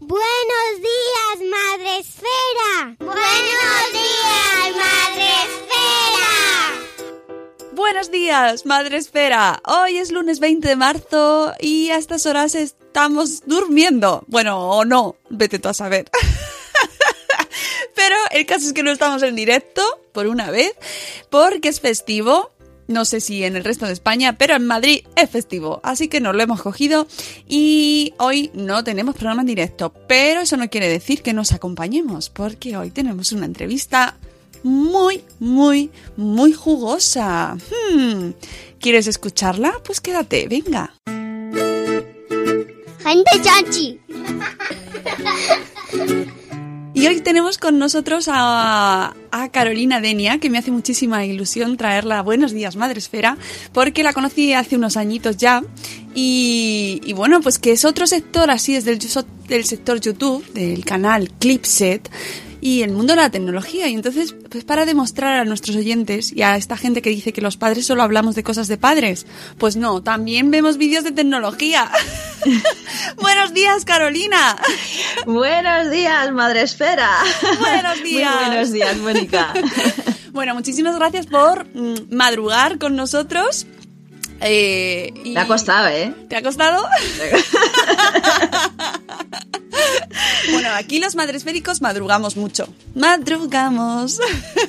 Buenos días, Madre Esfera. Buenos días, Madre Esfera. Buenos días, Madre Esfera. Hoy es lunes 20 de marzo y a estas horas estamos durmiendo. Bueno, o no, vete tú a saber. Pero el caso es que no estamos en directo, por una vez, porque es festivo. No sé si en el resto de España, pero en Madrid es festivo, así que nos lo hemos cogido y hoy no tenemos programa en directo, pero eso no quiere decir que nos acompañemos, porque hoy tenemos una entrevista muy, muy, muy jugosa. Hmm, ¿Quieres escucharla? Pues quédate, venga. Gente chanchi. Y hoy tenemos con nosotros a, Carolina Denia, que me hace muchísima ilusión traerla. Buenos días, Madre Esfera, porque la conocí hace unos añitos ya. Y, y bueno, pues que es otro sector así, es del, del sector YouTube, del canal Clipset y el mundo de la tecnología. Y entonces, pues para demostrar a nuestros oyentes y a esta gente que dice que los padres solo hablamos de cosas de padres, pues no, también vemos vídeos de tecnología. Buenos días, Carolina. Buenos días, Madre Esfera. Buenos días. Muy buenos días, Mónica. bueno, muchísimas gracias por mm, madrugar con nosotros. Eh, y... Me ha costado, ¿eh? ¿Te ha costado? bueno, aquí los madresféricos madrugamos mucho. Madrugamos.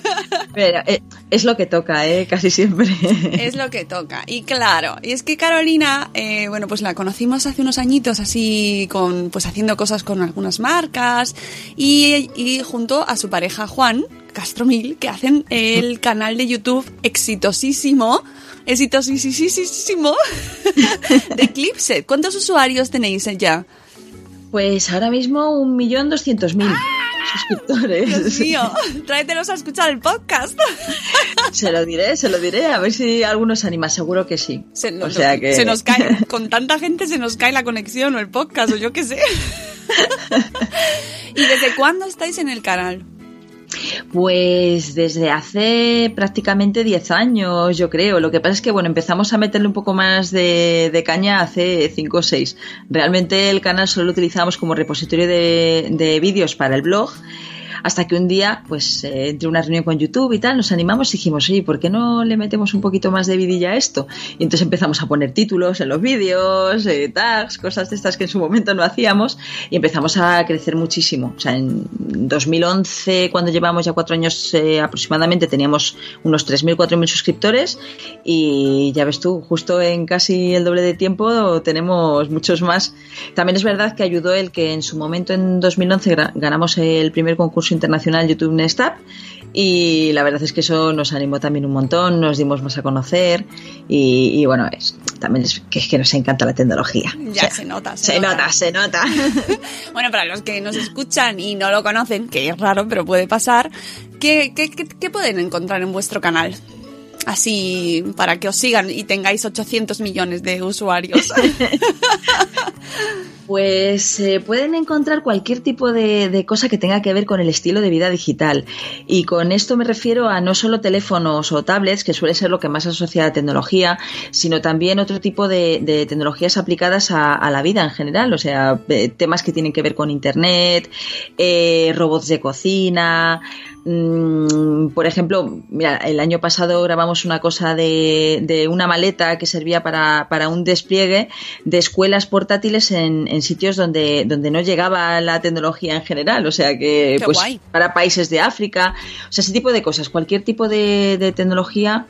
Pero eh, es lo que toca, ¿eh? Casi siempre. es lo que toca. Y claro, y es que Carolina, eh, bueno, pues la conocimos hace unos añitos así, con, pues haciendo cosas con algunas marcas y, y junto a su pareja Juan Castromil, que hacen el canal de YouTube exitosísimo exitosísimo de Clipset. ¿Cuántos usuarios tenéis ya? Pues ahora mismo un millón doscientos mil suscriptores. Dios mío, tráetelos a escuchar el podcast. Se lo diré, se lo diré, a ver si alguno se anima, seguro que sí. Se, no, o sea que... se nos cae, con tanta gente se nos cae la conexión o el podcast o yo qué sé. ¿Y desde cuándo estáis en el canal? Pues desde hace prácticamente 10 años, yo creo. Lo que pasa es que, bueno, empezamos a meterle un poco más de, caña hace 5 o 6. Realmente el canal solo lo utilizamos como repositorio de, de vídeos para el blog hasta que un día, pues eh, entre una reunión con YouTube y tal, nos animamos y dijimos, oye, ¿por qué no le metemos un poquito más de vidilla a esto? Y entonces empezamos a poner títulos en los vídeos, eh, tags, cosas de estas que en su momento no hacíamos y empezamos a crecer muchísimo. O sea, en 2011, cuando llevamos ya cuatro años eh, aproximadamente, teníamos unos 3.000, 4.000 suscriptores y ya ves tú, justo en casi el doble de tiempo tenemos muchos más. También es verdad que ayudó el que en su momento, en 2011, ganamos el primer concurso internacional YouTube Next Up y la verdad es que eso nos animó también un montón, nos dimos más a conocer y, y bueno, es, también es que, es que nos encanta la tecnología. Ya o sea, se nota, se, se nota. nota. Se nota, bueno, para los que nos escuchan y no lo conocen, que es raro, pero puede pasar, ¿qué, qué, qué, qué pueden encontrar en vuestro canal? Así para que os sigan y tengáis 800 millones de usuarios? Pues eh, pueden encontrar cualquier tipo de, de, cosa que tenga que ver con el estilo de vida digital. Y con esto me refiero a no solo teléfonos o tablets, que suele ser lo que más asocia a la tecnología, sino también otro tipo de, de tecnologías aplicadas a, la vida en general. O sea, eh, temas que tienen que ver con Internet, eh, robots de cocina, Mm, por ejemplo, mira, el año pasado grabamos una cosa de, de una maleta que servía para, para, un despliegue de escuelas portátiles en, en, sitios donde, donde no llegaba la tecnología en general, o sea que pues guay. para países de África, o sea, ese tipo de cosas, cualquier tipo de, de tecnología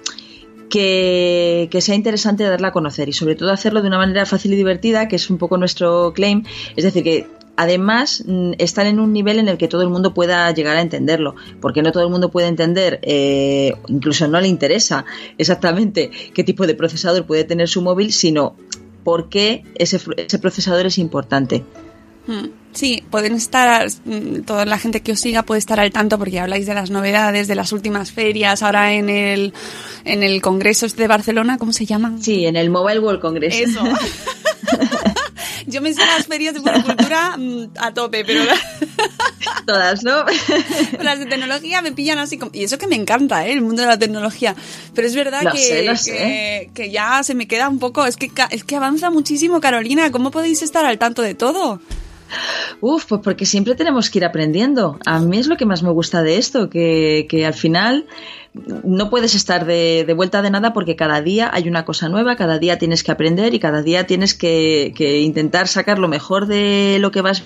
que, que, sea interesante darla a conocer y sobre todo hacerlo de una manera fácil y divertida, que es un poco nuestro claim, es decir, que además mm, están en un nivel en el que todo el mundo pueda llegar a entenderlo, porque no todo el mundo puede entender, eh, incluso no le interesa exactamente qué tipo de procesador puede tener su móvil, sino por qué ese, ese procesador es importante. Hmm. Sí, pueden estar, mm, toda la gente que os siga puede estar al tanto porque habláis de las novedades, de las últimas ferias, ahora en el, en el Congreso este de Barcelona, ¿cómo se llaman? Sí, en el Mobile World Congress. Eso. Yo me sé las ferias de cultura mm, a tope, pero todas, ¿no? las de tecnología me pillan así como... y eso que me encanta, ¿eh? el mundo de la tecnología, pero es verdad que, sé, lo que, sé. que, ya se me queda un poco, es que es que avanza muchísimo, Carolina, ¿cómo podéis estar al tanto de todo? Uf, pues porque siempre tenemos que ir aprendiendo. A mí es lo que más me gusta de esto, que, que al final no puedes estar de, de, vuelta de nada porque cada día hay una cosa nueva, cada día tienes que aprender y cada día tienes que, que intentar sacar lo mejor de lo que vas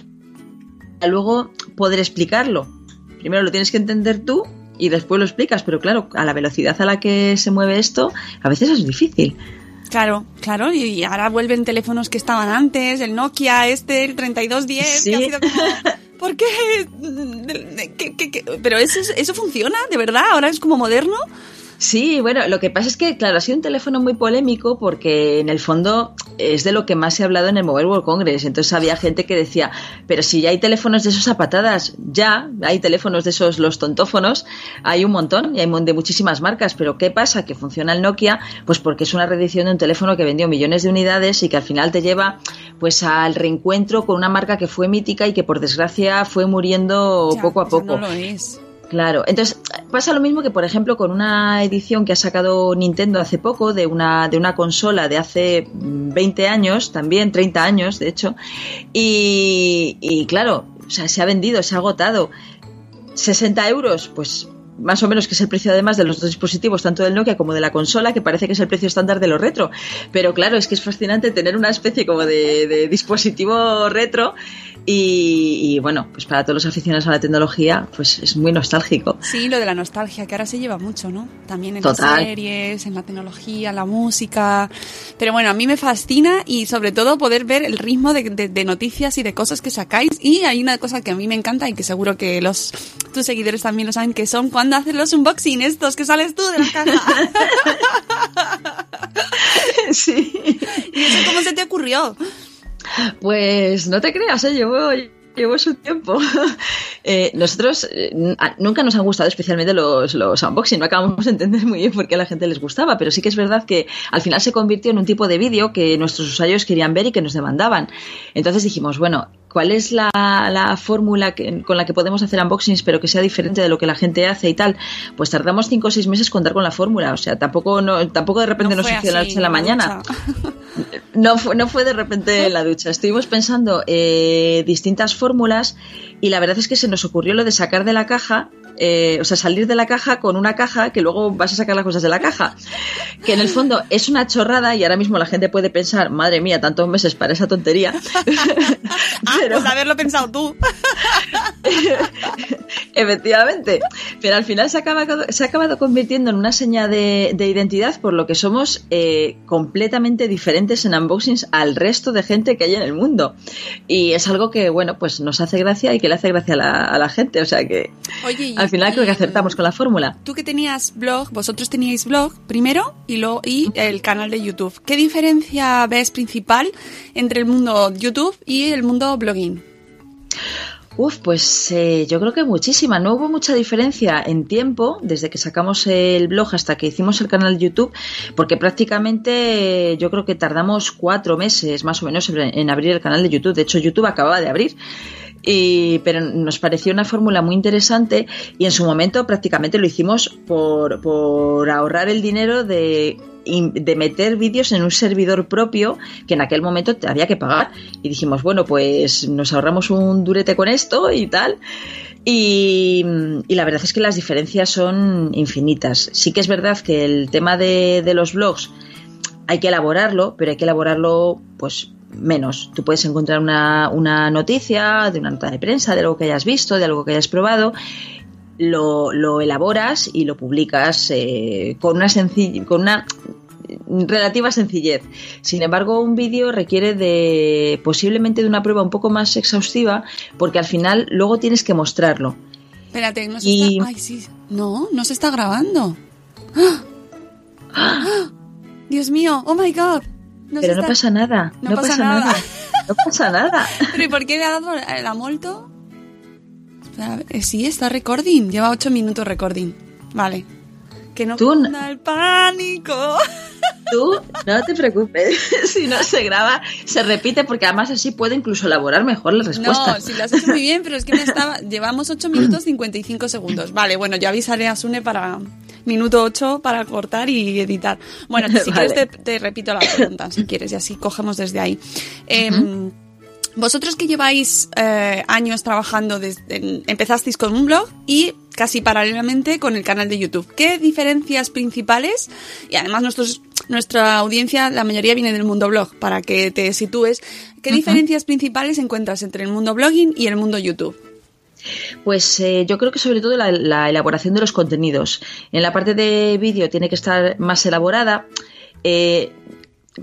a luego poder explicarlo. Primero lo tienes que entender tú y después lo explicas, pero claro, a la velocidad a la que se mueve esto, a veces es difícil. Claro, claro, y ahora vuelven teléfonos que estaban antes, el Nokia este, el 3210, Sí. que ha sido como... ¿Por qué? ¿Qué, qué, qué? Pero eso, eso funciona, de verdad, ahora es como moderno. Sí, bueno, lo que pasa es que, claro, ha sido un teléfono muy polémico porque en el fondo es de lo que más se ha hablado en el Mobile World Congress. Entonces había gente que decía, pero si ya hay teléfonos de esos a patadas, ya hay teléfonos de esos, los tontófonos, hay un montón y hay de muchísimas marcas. Pero ¿qué pasa? Que funciona el Nokia, pues porque es una reedición de un teléfono que vendió millones de unidades y que al final te lleva pues al reencuentro con una marca que fue mítica y que por desgracia fue muriendo Ya, poco a eso poco. No lo es. Claro, entonces pasa lo mismo que, por ejemplo, con una edición que ha sacado Nintendo hace poco de una, de una consola de hace 20 años, también 30 años, de hecho, y, y claro, o sea, se ha vendido, se ha agotado. 60 euros, pues más o menos que es el precio además de los dos dispositivos, tanto del Nokia como de la consola, que parece que es el precio estándar de lo retro. Pero claro, es que es fascinante tener una especie como de, de dispositivo retro y, y, bueno, pues para todos los aficionados a la tecnología, pues es muy nostálgico. Sí, lo de la nostalgia, que ahora se lleva mucho, ¿no? También en Total. las series, en la tecnología, la música. Pero bueno, a mí me fascina y sobre todo poder ver el ritmo de, de, de noticias y de cosas que sacáis. Y hay una cosa que a mí me encanta y que seguro que los tus seguidores también lo saben, que son cuando haces los unboxing estos, que sales tú de la caja. sí. ¿Y eso cómo se te ocurrió? Pues no te creas, ¿eh? llevo, llevo su tiempo. eh, nosotros eh, nunca nos han gustado especialmente los, los unboxing, no acabamos de entender muy bien por qué a la gente les gustaba, pero sí que es verdad que al final se convirtió en un tipo de vídeo que nuestros usuarios querían ver y que nos demandaban. Entonces dijimos, bueno, ¿cuál es la, la fórmula que, con la que podemos hacer unboxings pero que sea diferente de lo que la gente hace y tal? Pues tardamos cinco o seis meses contar con la fórmula, o sea, tampoco, no, tampoco de repente No nos surgió la noche a la mañana. No fue, no fue de repente en la ducha. Estuvimos pensando eh, distintas fórmulas y la verdad es que se nos ocurrió lo de sacar de la caja, eh, o sea, salir de la caja con una caja que luego vas a sacar las cosas de la caja. Que en el fondo es una chorrada y ahora mismo la gente puede pensar, madre mía, tantos meses para esa tontería. Ah, pues haberlo pensado tú. Efectivamente. Pero al final se ha acabado, se ha acabado convirtiendo en una seña de, de identidad por lo que somos eh, completamente diferentes en unboxings al resto de gente que hay en el mundo. Y es algo que, bueno, pues nos hace gracia y que le hace gracia a la, a la gente. O sea que Oye, y- al final creo que acertamos con la fórmula. Tú que tenías blog, vosotros teníais blog primero y, lo, y el canal de YouTube. ¿Qué diferencia ves principal entre el mundo YouTube y el mundo blogging? Uf, pues eh, yo creo que muchísima. No hubo mucha diferencia en tiempo desde que sacamos el blog hasta que hicimos el canal de YouTube, porque prácticamente eh, yo creo que tardamos cuatro meses más o menos en, en abrir el canal de YouTube. De hecho, YouTube acababa de abrir. Y, pero nos pareció una fórmula muy interesante y en su momento prácticamente lo hicimos por, por ahorrar el dinero de de meter vídeos en un servidor propio que en aquel momento te había que pagar. Y dijimos, bueno, pues nos ahorramos un durete con esto y tal. Y, y, la verdad es que las diferencias son infinitas. Sí que es verdad que el tema de, de los blogs hay que elaborarlo, pero hay que elaborarlo pues menos. Tú puedes encontrar una, una, noticia de una nota de prensa, de algo que hayas visto, de algo que hayas probado, lo, lo elaboras y lo publicas eh, con una sencilla, con una relativa sencillez. Sin embargo, un vídeo requiere de posiblemente de una prueba un poco más exhaustiva porque al final luego tienes que mostrarlo. Espérate, no se está... Ay, sí. No, no se está grabando. ¡Ah! ¡Ah! Dios mío, oh my god. No Pero no pasa nada. No, pasa, nada. No pasa nada. ¿Pero y por qué le ha dado la molto? Sí, está recording. Lleva ocho minutos recording. Vale. Que no Tú el pánico. Tú no te preocupes. si no se graba, se repite porque además así puede incluso elaborar mejor la respuesta. No, si lo has hecho muy bien, pero es que me estaba. Llevamos 8 minutos 55 segundos. Vale, bueno, yo avisaré a Sune para minuto 8 para cortar y editar. Bueno, si quieres te, repito la pregunta, si quieres, y así cogemos desde ahí. Em, vosotros que lleváis eh, años trabajando, desde, empezasteis con un blog y casi paralelamente con el canal de YouTube. ¿Qué diferencias principales? Y además nuestros, nuestra audiencia, la mayoría viene del mundo blog, para que te sitúes. ¿Qué diferencias principales encuentras entre el mundo blogging y el mundo YouTube? Pues eh, yo creo que sobre todo la, la, elaboración de los contenidos. En la parte de vídeo tiene que estar más elaborada. Eh,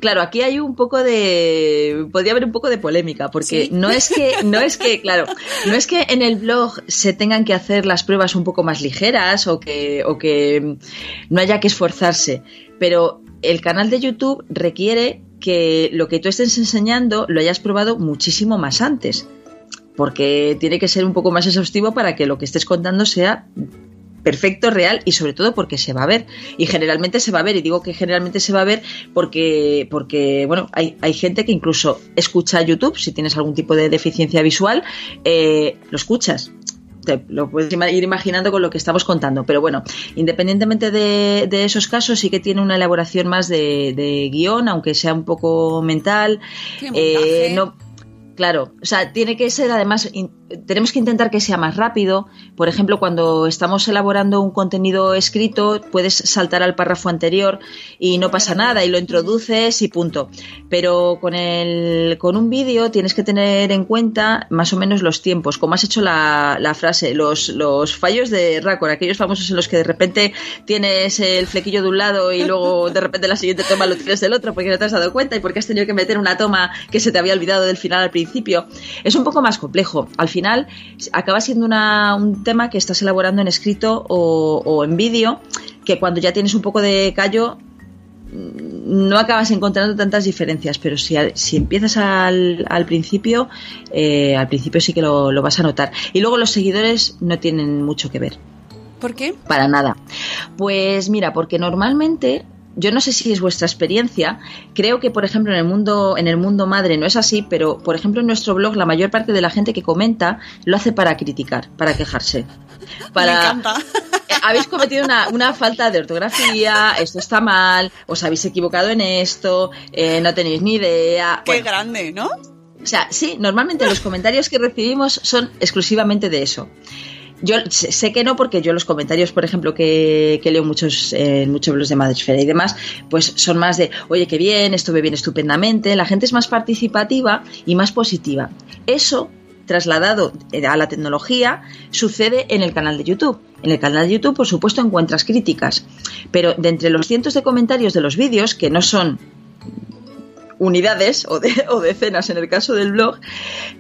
Claro, aquí hay un poco de. Podría haber un poco de polémica, porque no es que, no es que, claro, no es que en el blog se tengan que hacer las pruebas un poco más ligeras o que, o que no haya que esforzarse. Pero el canal de YouTube requiere que lo que tú estés enseñando lo hayas probado muchísimo más antes. Porque tiene que ser un poco más exhaustivo para que lo que estés contando sea perfecto, real y sobre todo porque se va a ver. Y generalmente se va a ver, y digo que generalmente se va a ver porque, porque bueno, hay, hay gente que incluso escucha YouTube, si tienes algún tipo de deficiencia visual, eh, lo escuchas te lo puedes ir imaginando con lo que estamos contando. Pero bueno, independientemente de, de esos casos, sí que tiene una elaboración más de, de guion, aunque sea un poco mental. Eh, no, claro, o sea, tiene que ser además tenemos que intentar que sea más rápido. Por ejemplo, cuando estamos elaborando un contenido escrito, puedes saltar al párrafo anterior y no pasa nada y lo introduces y punto. Pero con el con un vídeo tienes que tener en cuenta más o menos los tiempos, como has hecho la, la frase, los, los fallos de Raccord, aquellos famosos en los que de repente tienes el flequillo de un lado y luego de repente la siguiente toma lo tienes del otro porque no te has dado cuenta y porque has tenido que meter una toma que se te había olvidado del final al principio. Es un poco más complejo. Al final acaba siendo un tema que estás elaborando en escrito o, en vídeo, que cuando ya tienes un poco de callo mm, no acabas encontrando tantas diferencias, pero si, si empiezas al, principio, eh, al principio sí que lo, lo vas a notar. Y luego los seguidores no tienen mucho que ver. ¿Por qué? Para nada. Pues mira, porque normalmente yo no sé si es vuestra experiencia, creo que por ejemplo en el mundo en el mundo madre no es así, pero por ejemplo en nuestro blog la mayor parte de la gente que comenta lo hace para criticar, para quejarse. Para Me encanta. Habéis cometido una, falta de ortografía, esto está mal, os habéis equivocado en esto, eh, no tenéis ni idea. Qué grande, ¿no? O sea, sí, normalmente los comentarios que recibimos son exclusivamente de eso. Yo sé que no, porque yo los comentarios, por ejemplo, que, leo muchos en muchos blogs de Madresfera y demás, pues son más de, oye, qué bien, esto me viene estupendamente. La gente es más participativa y más positiva. Eso trasladado a la tecnología sucede en el canal de YouTube. En el canal de YouTube, por supuesto, encuentras críticas, pero de entre los cientos de comentarios de los vídeos, que no son unidades o, de- o decenas en el caso del blog,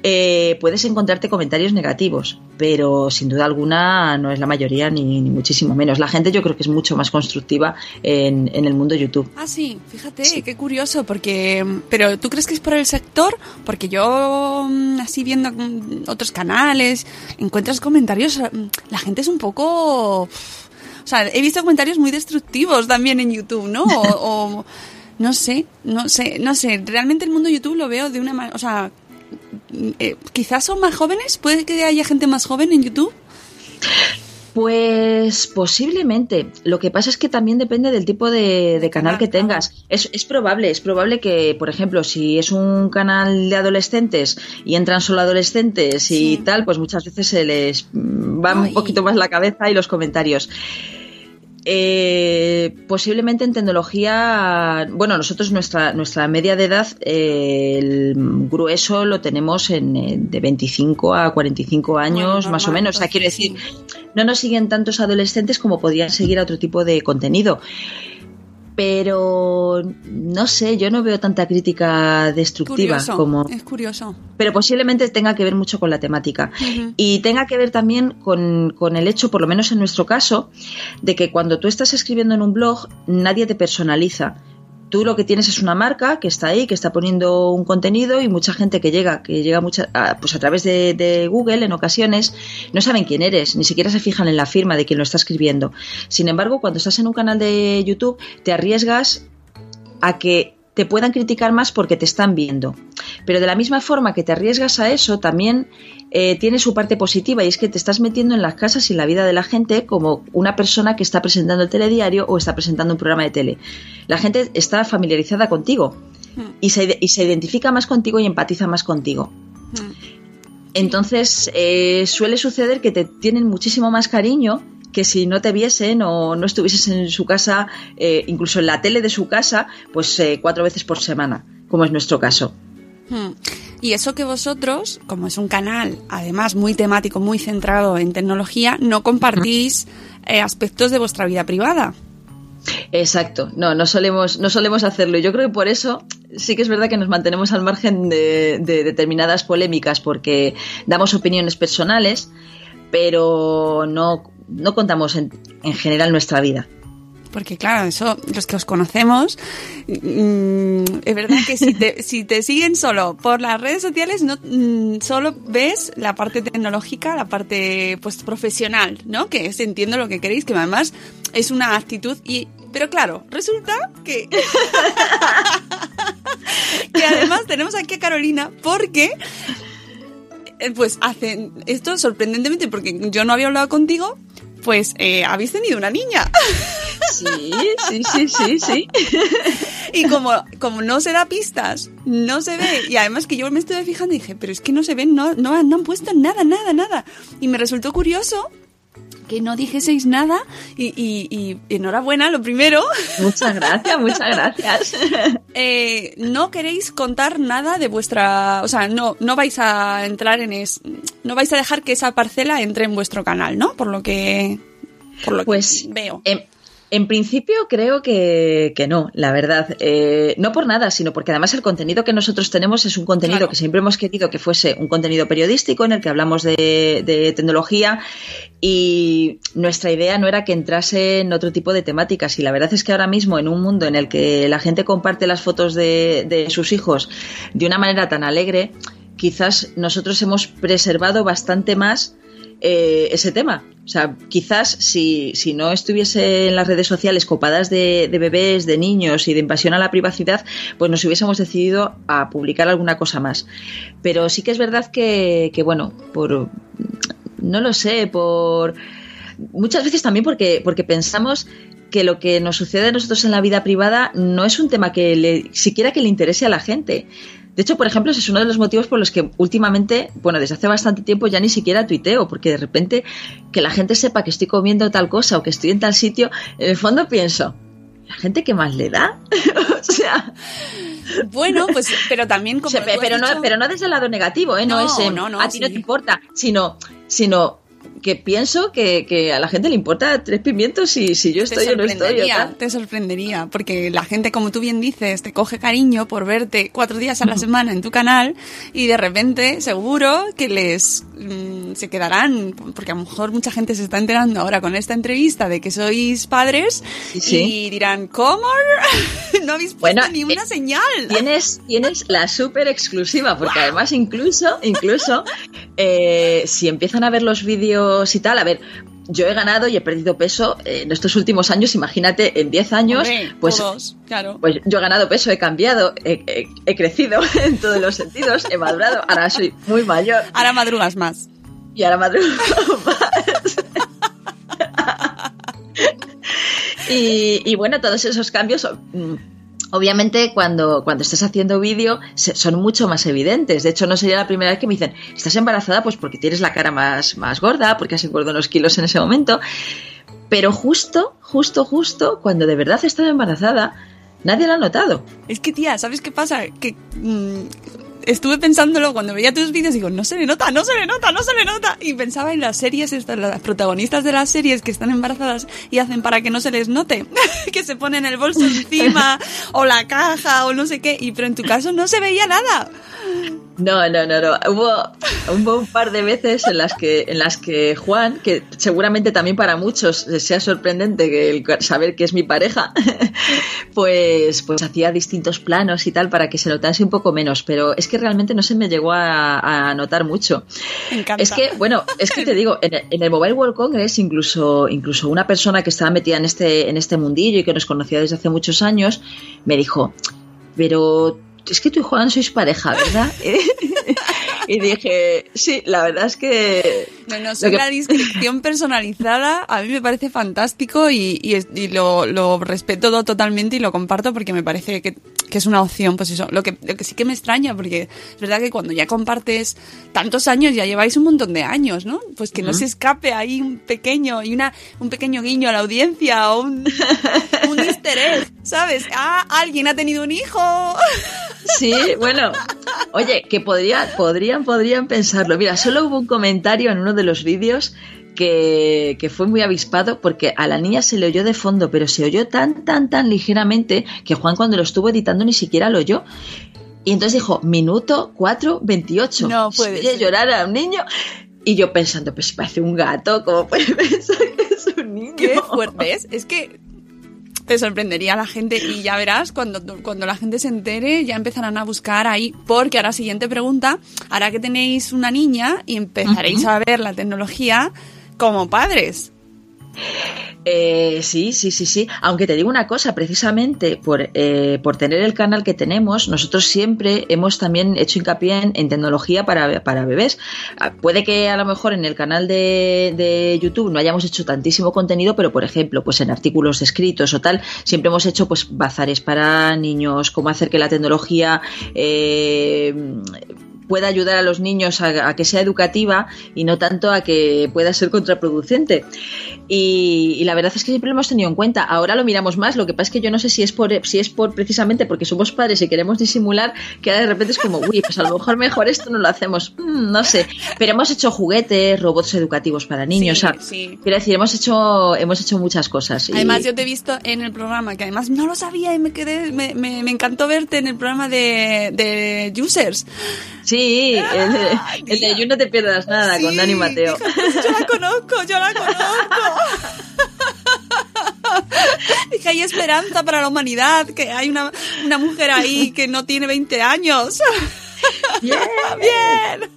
eh, puedes encontrarte comentarios negativos, pero sin duda alguna no es la mayoría ni, ni muchísimo menos. La gente yo creo que es mucho más constructiva en, en el mundo YouTube. Ah, sí, fíjate, qué curioso, porque... Pero ¿tú crees que es por el sector? Porque yo, mm, así viendo mm, otros canales, encuentras comentarios... mm, La gente es un poco... O sea, he visto comentarios muy destructivos también en YouTube, ¿no? O, o- no sé, no sé, no sé. Realmente el mundo YouTube lo veo de una manera... O sea, eh, quizás son más jóvenes, puede que haya gente más joven en YouTube. Pues posiblemente. Lo que pasa es que también depende del tipo de, de canal que tengas. Es, es probable, es probable que, por ejemplo, si es un canal de adolescentes y entran solo adolescentes y Sí. tal, pues muchas veces se les va Ay. un poquito más la cabeza y los comentarios. Eh, posiblemente en tecnología, bueno, nosotros nuestra, nuestra media de edad, eh, el grueso lo tenemos en, eh, de 25 a 45 años, Bueno, más o menos. O sea, quiero decir, no nos siguen tantos adolescentes como podrían seguir a otro tipo de contenido. Pero no sé, yo no veo tanta crítica destructiva Curioso, como. es curioso. Pero posiblemente tenga que ver mucho con la temática. Y tenga que ver también con, con el hecho, por lo menos en nuestro caso, de que cuando tú estás escribiendo en un blog, nadie te personaliza. Tú lo que tienes es una marca que está ahí, que está poniendo un contenido y mucha gente que llega, que llega mucha, a, pues a través de, de Google en ocasiones, no saben quién eres, ni siquiera se fijan en la firma de quien lo está escribiendo. Sin embargo, cuando estás en un canal de YouTube, te arriesgas a que te puedan criticar más porque te están viendo. Pero de la misma forma que te arriesgas a eso, también eh, tiene su parte positiva y es que te estás metiendo en las casas y en la vida de la gente como una persona que está presentando el telediario o está presentando un programa de tele. La gente está familiarizada contigo y se, y se identifica más contigo y empatiza más contigo. Entonces eh, suele suceder que te tienen muchísimo más cariño que si no te viesen o no estuvieses en su casa, eh, incluso en la tele de su casa, pues eh, cuatro veces por semana, como es nuestro caso. Hmm. Y eso que vosotros, como es un canal, además muy temático, muy centrado en tecnología, no compartís eh, aspectos de vuestra vida privada. Exacto, no, no solemos, no solemos hacerlo. Y Yo creo que por eso sí que es verdad que nos mantenemos al margen de, de determinadas polémicas, porque damos opiniones personales, pero no, no contamos en, en general nuestra vida. Porque claro, eso, los que os conocemos, mm, es verdad que si te, si te siguen solo por las redes sociales, no mm, solo ves la parte tecnológica, la parte pues profesional, ¿no? Que es entiendo lo que queréis, que además es una actitud y pero claro, resulta que que además tenemos aquí a Carolina porque eh, pues hacen esto sorprendentemente porque yo no había hablado contigo, pues eh, habéis tenido una niña. Sí, sí, sí, sí, sí. Y como, como no se da pistas, no se ve. Y además que yo me estuve fijando y dije, pero es que no se ven, no, no, no han puesto nada, nada, nada. Y me resultó curioso que no dijeseis nada y, y- y enhorabuena, lo primero. Muchas gracias, muchas gracias. Eh, no queréis contar nada de vuestra, o sea, no, no vais a entrar en es, no vais a dejar que esa parcela entre en vuestro canal, ¿no? Por lo que, por lo Pues que veo. En, en principio creo que, que no, la verdad. Eh, no por nada, sino porque además el contenido que nosotros tenemos es un contenido Claro. que siempre hemos querido que fuese un contenido periodístico en el que hablamos de, de tecnología y nuestra idea no era que entrase en otro tipo de temáticas. Y la verdad es que ahora mismo en un mundo en el que la gente comparte las fotos de, de sus hijos de una manera tan alegre, quizás nosotros hemos preservado bastante más eh, ese tema. O sea, quizás si, si no estuviese en las redes sociales copadas de, de bebés, de niños y de invasión a la privacidad, pues nos hubiésemos decidido a publicar alguna cosa más. Pero sí que es verdad que, que bueno, por no lo sé, por muchas veces también porque, porque pensamos que lo que nos sucede a nosotros en la vida privada no es un tema que le, siquiera que le interese a la gente. De hecho, por ejemplo, ese es uno de los motivos por los que últimamente, bueno, desde hace bastante tiempo ya ni siquiera tuiteo, porque de repente que la gente sepa que estoy comiendo tal cosa o que estoy en tal sitio, en el fondo pienso, ¿la gente qué más le da? o sea, Bueno, pues, pero también como o sea, pero, no, pero no desde el lado negativo, ¿eh? No, No, es no, no, a ti no te importa, sino, sino que pienso que, que a la gente le importa tres pimientos si, si yo estoy o no estoy. tal. te sorprendería, porque la gente, como tú bien dices, te coge cariño por verte cuatro días a la semana en tu canal y de repente seguro que les mm, se quedarán, porque a lo mejor mucha gente se está enterando ahora con esta entrevista de que sois padres Sí, sí. y dirán, ¿cómo? no habéis puesto Bueno, ni una eh, señal. Tienes, tienes la súper exclusiva, porque además incluso, incluso, eh, si empiezan a ver los vídeos y tal, a ver, yo he ganado y he perdido peso eh, en estos últimos años, imagínate, en 10 años, Hombre, pues, todos, claro. pues yo he ganado peso, he cambiado, he, he- he crecido en todos los sentidos, he madurado, ahora soy muy mayor Ahora madrugas más. y ahora madrugo más. y, y bueno, todos esos cambios, mm, obviamente cuando, cuando estás haciendo vídeo son mucho más evidentes. De hecho, no sería la primera vez que me dicen, estás embarazada pues porque tienes la cara más, más gorda, porque has engordado unos kilos en ese momento. Pero justo, justo, justo, cuando de verdad estaba embarazada, nadie lo ha notado. Es que, tía, ¿sabes qué pasa? Que mm, estuve pensándolo cuando veía tus vídeos digo, no se le nota, no se le nota, no se le nota. Y pensaba en las series, estas, las protagonistas de las series que están embarazadas y hacen para que no se les note, que se ponen el bolso encima o la caja o no sé qué. Y pero en tu caso no se veía nada. No, no, no, no. Hubo, hubo un par de veces en las que, en las que Juan, que seguramente también para muchos sea sorprendente que el saber que es mi pareja, pues, pues hacía distintos planos y tal para que se notase un poco menos. Pero es que realmente no se me llegó a, a notar mucho. Me encanta. Es que, bueno, es que te digo, en el, en el Mobile World Congress, incluso, incluso una persona que estaba metida en este, en este mundillo y que nos conocía desde hace muchos años, me dijo, pero es que tú y Juan sois pareja, ¿verdad? y dije, sí, la verdad es que... No, no, que- la descripción personalizada a mí me parece fantástico y, y lo, lo respeto totalmente y lo comparto porque me parece que, que es una opción, pues eso, lo que, lo que sí que me extraña porque es verdad que cuando ya compartes tantos años, ya lleváis un montón de años, ¿no? Pues que no se escape ahí un pequeño y una un pequeño guiño a la audiencia o un, un ¿sabes? Ah, alguien ha tenido un hijo. Sí, bueno, oye, que podría, podrían, podrían pensarlo. Mira, solo hubo un comentario en uno de los vídeos que, que fue muy avispado porque a la niña se le oyó de fondo, pero se oyó tan, tan, tan ligeramente que Juan cuando lo estuvo editando ni siquiera lo oyó. Y entonces dijo, minuto 4.28. No puede Se oye ser. llorar a un niño. Y yo pensando, pues si parece un gato, ¿cómo puede pensar que es un niño? Qué fuerte es. Es que te sorprendería a la gente y ya verás cuando, cuando la gente se entere ya empezarán a buscar ahí porque ahora siguiente pregunta hará que tenéis una niña y empezaréis a ver la tecnología como padres. Eh, sí, sí, sí, sí. Aunque te digo una cosa, precisamente por, eh, por tener el canal que tenemos, nosotros siempre hemos también hecho hincapié en, tecnología para, para bebés. Ah, Puede que a lo mejor en el canal de, de YouTube no hayamos hecho tantísimo contenido, pero por ejemplo, pues en artículos escritos o tal, siempre hemos hecho pues bazares para niños, cómo hacer que la tecnología eh, pueda ayudar a los niños a, a que sea educativa y no tanto a que pueda ser contraproducente. Y, y la verdad es que siempre lo hemos tenido en cuenta. Ahora lo miramos más. Lo que pasa es que yo no sé si es por si es por precisamente porque somos padres y queremos disimular que ahora de repente es como, uy, pues a lo mejor mejor esto no lo hacemos. Mm, no sé. Pero hemos hecho juguetes, robots educativos para niños. Sí, o sea, sí. Quiero decir, hemos hecho hemos hecho muchas cosas. y- Además, yo te he visto en el programa, que además no lo sabía y me quedé, me, me, me encantó verte en el programa de, de Users. Sí, el, de- el de You no te pierdas nada con Sí, Dani Mateo. "Pues yo la conozco, yo la conozco. Dije, hay esperanza para la humanidad, que hay una, una mujer ahí que no tiene 20 años. Bien. Bien.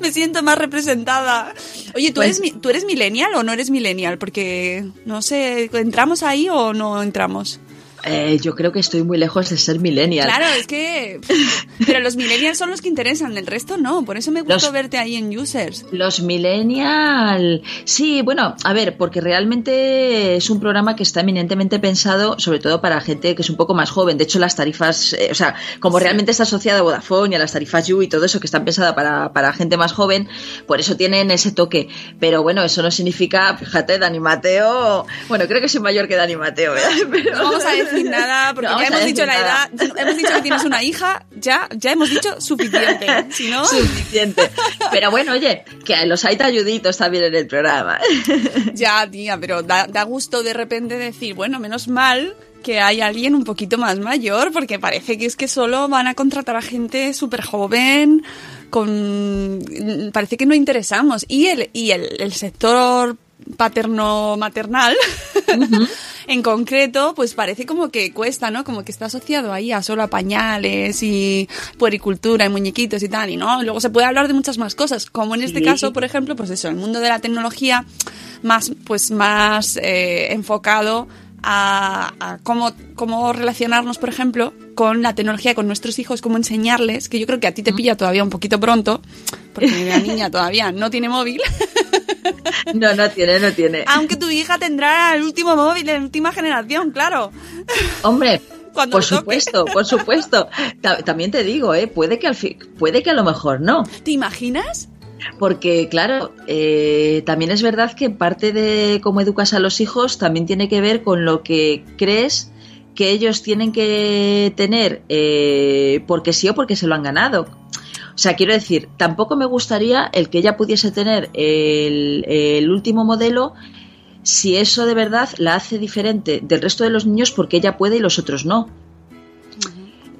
Me siento más representada. Oye, ¿tú, Pues- eres, ¿tú eres millennial o no eres millennial? Porque, no sé, ¿entramos ahí o no entramos? Eh, yo creo que estoy muy lejos de ser millennial. Claro, es que... Pero los millennials son los que interesan, el resto no. Por eso me gustó Los- verte ahí en Users. Los millennial, sí, bueno, a ver, porque realmente es un programa que está eminentemente pensado, sobre todo para gente que es un poco más joven. De hecho, las tarifas, eh, o sea, como realmente está asociada a Vodafone y a las tarifas You y todo eso que están pensadas para, para gente más joven, por eso tienen ese toque. Pero bueno, eso no significa, fíjate, Dani Mateo, bueno, creo que soy mayor que Dani Mateo, ¿verdad? Pero, vamos a decir decir nada, porque No ya hemos dicho la nada. edad, hemos dicho que tienes una hija, ya, ya hemos dicho suficiente. Si no, Suficiente. Pero bueno, oye, que los hay talluditos también en el programa. ya, tía, pero da, da gusto de repente decir, bueno, menos mal que hay alguien un poquito más mayor, porque parece que es que solo van a contratar a gente súper joven, con parece que no interesamos. Y el, y el, el sector paterno-maternal, en concreto, pues parece como que cuesta, ¿no? Como que está asociado ahí a solo a pañales y puericultura y muñequitos y tal, y no, luego se puede hablar de muchas más cosas, como en este Sí. caso, por ejemplo, pues eso, el mundo de la tecnología más, pues más eh, enfocado a, a cómo, cómo relacionarnos, por ejemplo, con la tecnología, con nuestros hijos, cómo enseñarles, que yo creo que a ti te pilla todavía un poquito pronto, porque la niña todavía no tiene móvil. No, no tiene, no tiene. Aunque tu hija tendrá el último móvil la última generación, claro. Hombre, Cuando por supuesto, por supuesto. Ta- También te digo, ¿eh? puede que al fin, puede que a lo mejor no. ¿Te imaginas? Porque, claro, eh, también es verdad que parte de cómo educas a los hijos también tiene que ver con lo que crees que ellos tienen que tener eh, porque sí o porque se lo han ganado. O sea, quiero decir, tampoco me gustaría el que ella pudiese tener el, el último modelo si eso de verdad la hace diferente del resto de los niños porque ella puede y los otros no.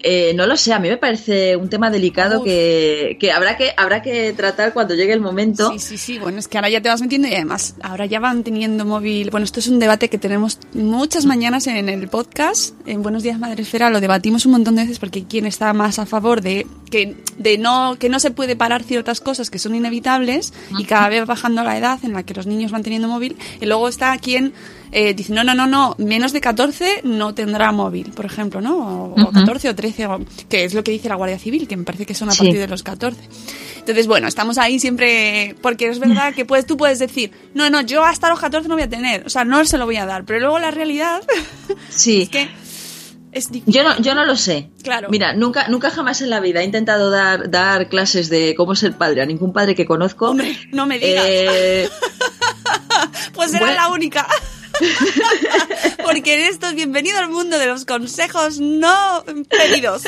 Eh, no lo sé, a mí me parece un tema delicado que, que habrá que habrá que tratar cuando llegue el momento. Sí, sí, sí. Bueno, es que ahora ya te vas metiendo y además ahora ya van teniendo móvil. Bueno, esto es un debate que tenemos muchas mañanas en el podcast. En Buenos Días Madre Esfera lo debatimos un montón de veces porque quien está más a favor de que de no que no se puede parar ciertas cosas que son inevitables y cada vez bajando la edad en la que los niños van teniendo móvil. Y luego está quien eh, dice no, no, no, no, menos de 14 no tendrá móvil, por ejemplo, ¿no? O, o 14 o 13, o- que es lo que dice la Guardia Civil, que me parece que son a Sí. partir de los 14. Entonces, bueno, estamos ahí siempre, porque es verdad que puedes, tú puedes decir, no, no, yo hasta los 14 no voy a tener, o sea, no se lo voy a dar, pero luego la realidad Sí. es que es difícil. Yo no, yo no lo sé. Claro. Mira, nunca, nunca jamás en la vida he intentado dar, dar clases de cómo ser padre a ningún padre que conozco. Hombre, no me digas. Eh, pues era bueno. la única. porque en esto es bienvenido al mundo de los consejos no pedidos.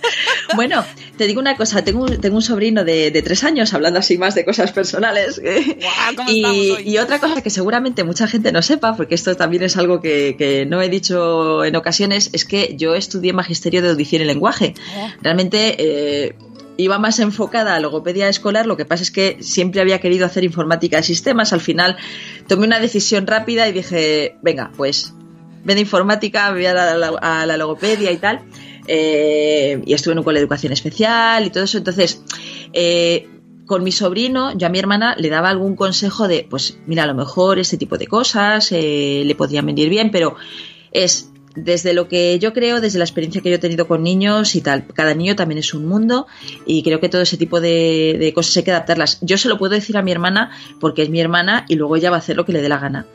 bueno, te digo una cosa, tengo, un- tengo un sobrino de, de tres años, hablando así más de cosas personales. Guau, ¿cómo y, estamos hoy? y otra cosa que seguramente mucha gente no sepa, porque esto también es algo que, que no he dicho en ocasiones, es que yo estudié Magisterio de Audición y Lenguaje. Oh. Realmente eh, iba más enfocada a logopedia escolar, lo que pasa es que siempre había querido hacer informática de sistemas, al final tomé una decisión rápida y dije, venga, pues ven de informática, voy a la, a la- logopedia y tal. Eh, y estuve en un cole de educación especial y todo eso. Entonces, eh, con mi sobrino, yo a mi hermana le daba algún consejo de, pues mira, a lo mejor este tipo de cosas eh, le podrían venir bien, pero es desde lo que yo creo, desde la experiencia que yo he tenido con niños y tal. Cada niño también es un mundo y creo que todo ese tipo de, de cosas hay que adaptarlas. Yo se lo puedo decir a mi hermana porque es mi hermana y luego ella va a hacer lo que le dé la gana.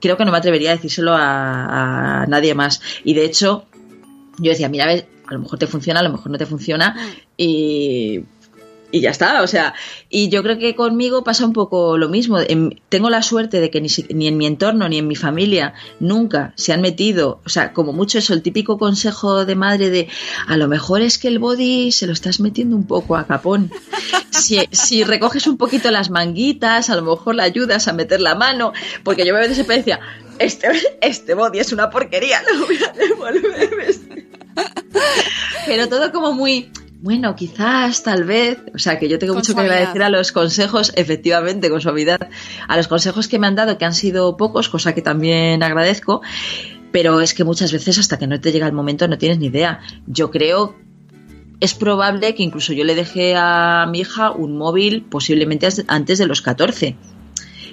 Creo que no me atrevería a decírselo a, a nadie más. Y de hecho, yo decía, mira, a ver, a lo mejor te funciona, a lo mejor no te funciona y, y ya está, o sea, y yo creo que conmigo pasa un poco lo mismo. En- tengo la suerte de que ni, ni en mi entorno ni en mi familia nunca se han metido, o sea, como mucho eso, el típico consejo de madre de a lo mejor es que el body se lo estás metiendo un poco a capón. Si, recoges un poquito las manguitas, a lo mejor le ayudas a meter la mano, porque yo a veces siempre decía, este, este body es una porquería, no voy a devolver vestir". Pero todo como muy, bueno, quizás, tal vez. O sea, que yo tengo Con mucho que agradecer a los consejos, efectivamente, con suavidad, a los consejos que me han dado, que han sido pocos, cosa que también agradezco. Pero es que muchas veces hasta que no te llega el momento no tienes ni idea. Yo creo es probable que incluso yo le dejé a mi hija un móvil posiblemente antes de los 14.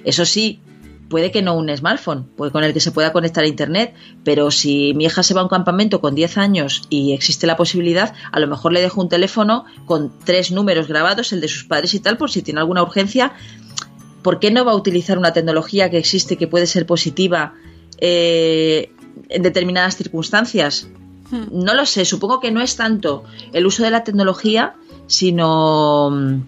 Eso sí, puede que no un smartphone, pues con el que se pueda conectar a internet, pero si mi hija se va a un campamento con 10 años y existe la posibilidad, a lo mejor le dejo un teléfono con tres números grabados, el de sus padres y tal, por si tiene alguna urgencia. ¿Por qué no va a utilizar una tecnología que existe que puede ser positiva eh, en determinadas circunstancias? No lo sé, supongo que no es tanto el uso de la tecnología, sino...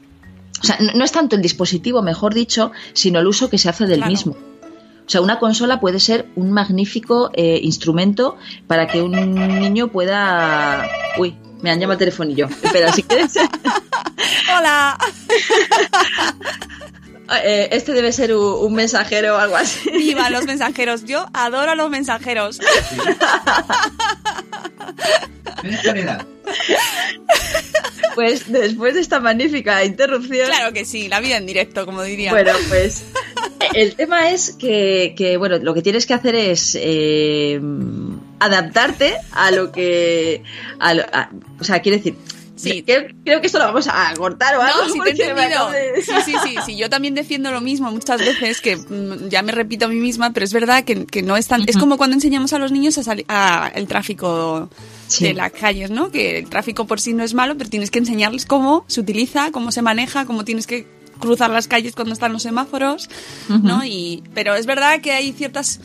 O sea, no no es tanto el dispositivo, mejor dicho, sino el uso que se hace del Claro. mismo. O sea, una consola puede ser un magnífico eh, instrumento para que un niño pueda... Uy, me han llamado el telefonillo. Espera, si quieres... Hola. Eh, este debe ser un, un mensajero o algo así. Viva los mensajeros. Yo adoro a los mensajeros. Pues después de esta magnífica interrupción... Claro que sí, la vida en directo, como diría. Bueno, pues el tema es que, que, bueno, lo que tienes que hacer es eh, adaptarte a lo que... a lo- a- o sea, quiere decir... Sí. Creo, creo que esto lo vamos a cortar o algo. No, sí te he porque me entendido. acabo de- Sí, sí, sí, sí. Yo también defiendo lo mismo muchas veces, que mm, ya me repito a mí misma, pero es verdad que, que no es tan... Es como cuando enseñamos a los niños a salir a el tráfico Sí. de las calles, ¿no? Que el tráfico por sí no es malo, pero tienes que enseñarles cómo se utiliza, cómo se maneja, cómo tienes que cruzar las calles cuando están los semáforos, ¿no? Y, pero es verdad que hay ciertas...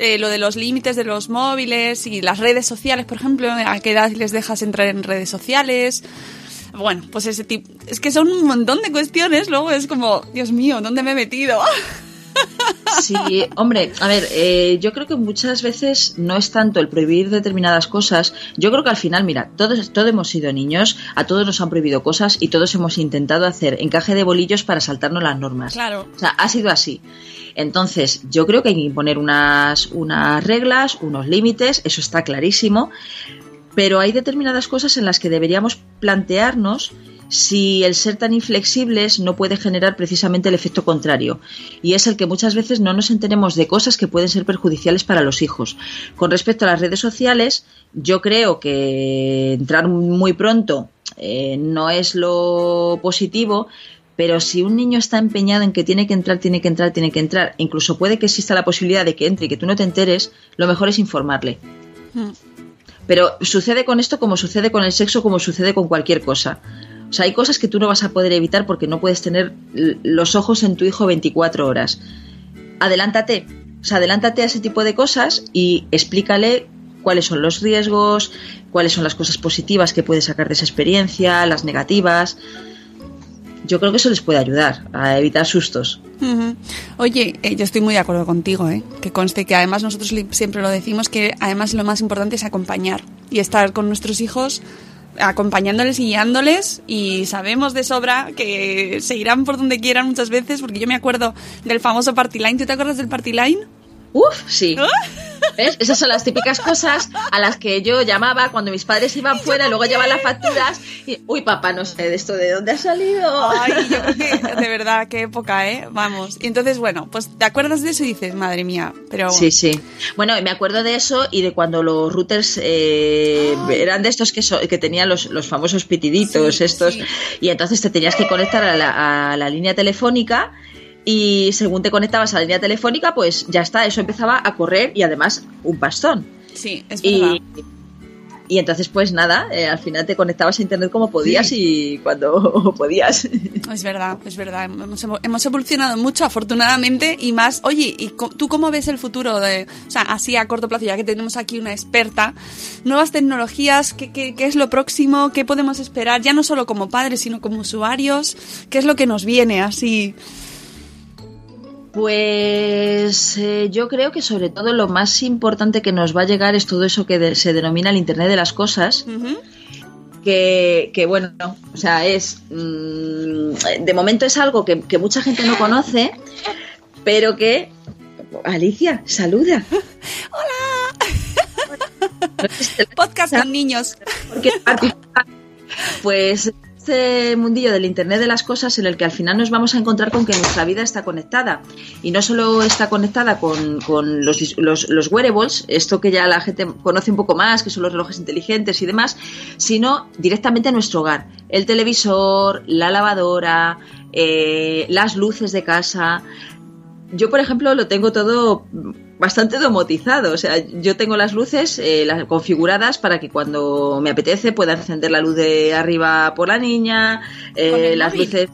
eh, lo de los límites de los móviles y las redes sociales, por ejemplo, a qué edad les dejas entrar en redes sociales. Bueno, pues ese tipo. Es que son un montón de cuestiones, luego es como, Dios mío, ¿dónde me he metido? Sí, hombre, a ver, eh, yo creo que muchas veces no es tanto el prohibir determinadas cosas. Yo creo que al final, mira, todos, todos hemos sido niños, a todos nos han prohibido cosas y todos hemos intentado hacer encaje de bolillos para saltarnos las normas. Claro. O sea, ha sido así. Entonces, yo creo que hay que imponer unas, unas reglas, unos límites, eso está clarísimo, pero hay determinadas cosas en las que deberíamos plantearnos si el ser tan inflexibles no puede generar precisamente el efecto contrario, y es el que muchas veces no nos enteremos de cosas que pueden ser perjudiciales para los hijos. Con respecto a las redes sociales, yo creo que entrar muy pronto eh, no es lo positivo, pero si un niño está empeñado en que tiene que entrar, tiene que entrar, tiene que entrar, incluso puede que exista la posibilidad de que entre y que tú no te enteres, lo mejor es informarle. Mm. Pero sucede con esto como sucede con el sexo, como sucede con cualquier cosa. O sea, hay cosas que tú no vas a poder evitar porque no puedes tener los ojos en tu hijo 24 horas. Adelántate, o sea, adelántate a ese tipo de cosas y explícale cuáles son los riesgos, cuáles son las cosas positivas que puedes sacar de esa experiencia, las negativas. Yo creo que eso les puede ayudar a evitar sustos. Ujú. Oye, eh, yo estoy muy de acuerdo contigo, ¿eh? Que conste que además nosotros siempre lo decimos que además lo más importante es acompañar y estar con nuestros hijos acompañándoles y guiándoles y sabemos de sobra que se irán por donde quieran muchas veces porque yo me acuerdo del famoso party line. ¿Tú te acuerdas del party line? Uf, sí. ¿Ves? Esas son las típicas cosas a las que yo llamaba cuando mis padres iban fuera, luego llevaban las facturas y, uy, papá, no sé de esto de dónde ha salido. Ay, yo creo que de verdad, qué época, ¿eh? Vamos. Y entonces, bueno, pues te acuerdas de eso y dices, madre mía, pero... Sí, sí. Bueno, me acuerdo de eso y de cuando los routers eh, eran de estos que, so- que tenían los, los famosos pitiditos, Sí, estos, sí. y entonces te tenías que conectar a la, a la línea telefónica y según te conectabas a la línea telefónica, pues ya está, eso empezaba a correr y además un bastón. Sí, es verdad. Y, y entonces, pues nada, eh, al final te conectabas a internet como podías y cuando podías. Es verdad, es verdad. Hemos, hemos evolucionado mucho, afortunadamente, y más. Oye, ¿y tú cómo ves el futuro? De, o sea, así a corto plazo, ya que tenemos aquí una experta. Nuevas tecnologías, ¿qué, qué, qué es lo próximo? ¿Qué podemos esperar? Ya no solo como padres, sino como usuarios. ¿Qué es lo que nos viene así? Pues eh, yo creo que sobre todo lo más importante que nos va a llegar es todo eso que de- se denomina el Internet de las Cosas, que, que, bueno, o sea, es mm, de momento es algo que, que mucha gente no conoce, pero que Alicia, saluda. Hola. Podcast con niños. porque participa, pues este mundillo del Internet de las cosas en el que al final nos vamos a encontrar con que nuestra vida está conectada y no solo está conectada con, con los, los wearables, esto que ya la gente conoce un poco más, que son los relojes inteligentes y demás, sino directamente a nuestro hogar. El televisor, la lavadora, eh, las luces de casa, yo, por ejemplo, lo tengo todo bastante domotizado. O sea, yo tengo las luces eh, las configuradas para que cuando me apetece pueda encender la luz de arriba por la niña, eh, ¿Con el las móvil? luces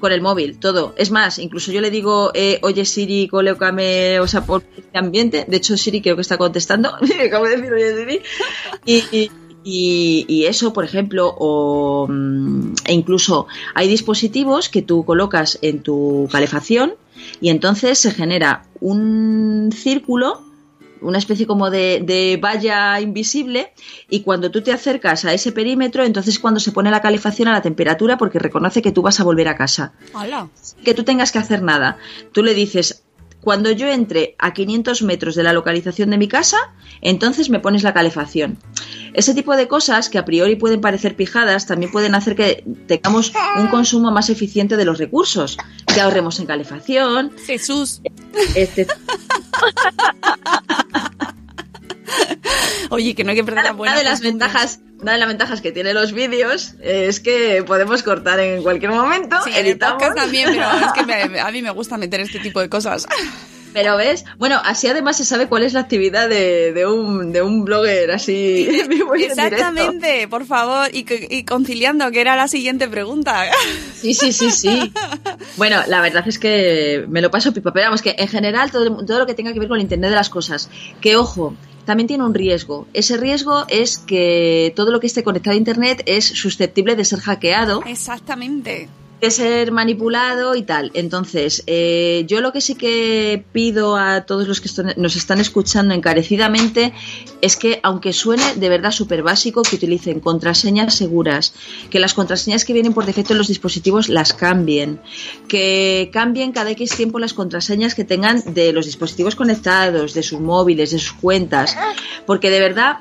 con el móvil, todo. Es más, incluso yo le digo, eh, oye Siri, colócame, o sea, por este ambiente. De hecho, Siri creo que está contestando. Acabo de decir, oye Siri. Y, y- y- y eso, por ejemplo, o, mm, e incluso hay dispositivos que tú colocas en tu calefacción y entonces se genera un círculo una especie como de, de, valla invisible y cuando tú te acercas a ese perímetro, entonces cuando se pone la calefacción a la temperatura porque reconoce que tú vas a volver a casa. Hola. Que tú tengas que hacer nada. Tú le dices, cuando yo entre a 500 metros de la localización de mi casa, entonces me pones la calefacción. Ese tipo de cosas que a priori pueden parecer pijadas también pueden hacer que tengamos un consumo más eficiente de los recursos, que ahorremos en calefacción. Jesús. Este... Oye, que no hay que perder la buena una de las ventajas una de las ventajas que tienen los vídeos es que podemos cortar en cualquier momento Sí, en el editamos podcast también, pero es que me- a mí me gusta meter este tipo de cosas. Pero ves, bueno, así además se sabe cuál es la actividad de, de un, de un blogger así. Exactamente, por favor, y, y conciliando, que era la siguiente pregunta. Sí, sí, sí, sí. Bueno, la verdad es que me lo paso pipa, pero vamos, que en general todo, todo lo que tenga que ver con el Internet de las cosas, que ojo, también tiene un riesgo. Ese riesgo es que todo lo que esté conectado a Internet es susceptible de ser hackeado Exactamente. De ser manipulado y tal. Entonces, eh, yo lo que sí que pido a todos los que nos están escuchando encarecidamente es que, aunque suene de verdad súper básico, que utilicen contraseñas seguras, que las contraseñas que vienen por defecto en los dispositivos las cambien, que cambien cada X tiempo las contraseñas que tengan de los dispositivos conectados, de sus móviles, de sus cuentas, porque de verdad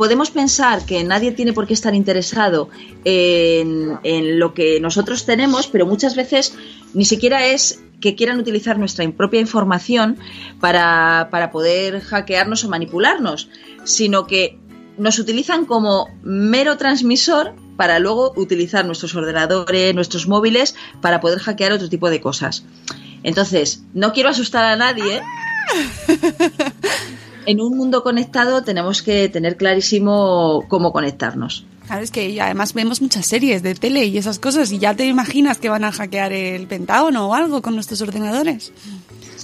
podemos pensar que nadie tiene por qué estar interesado en, lo que nosotros tenemos, pero muchas veces ni siquiera es que quieran utilizar nuestra propia información para, para poder hackearnos o manipularnos, sino que nos utilizan como mero transmisor para luego utilizar nuestros ordenadores, nuestros móviles, para poder hackear otro tipo de cosas. Entonces, no quiero asustar a nadie. En un mundo conectado tenemos que tener clarísimo cómo conectarnos. Claro, es que además vemos muchas series de tele y esas cosas y ya te imaginas que van a hackear el Pentágono o algo con nuestros ordenadores.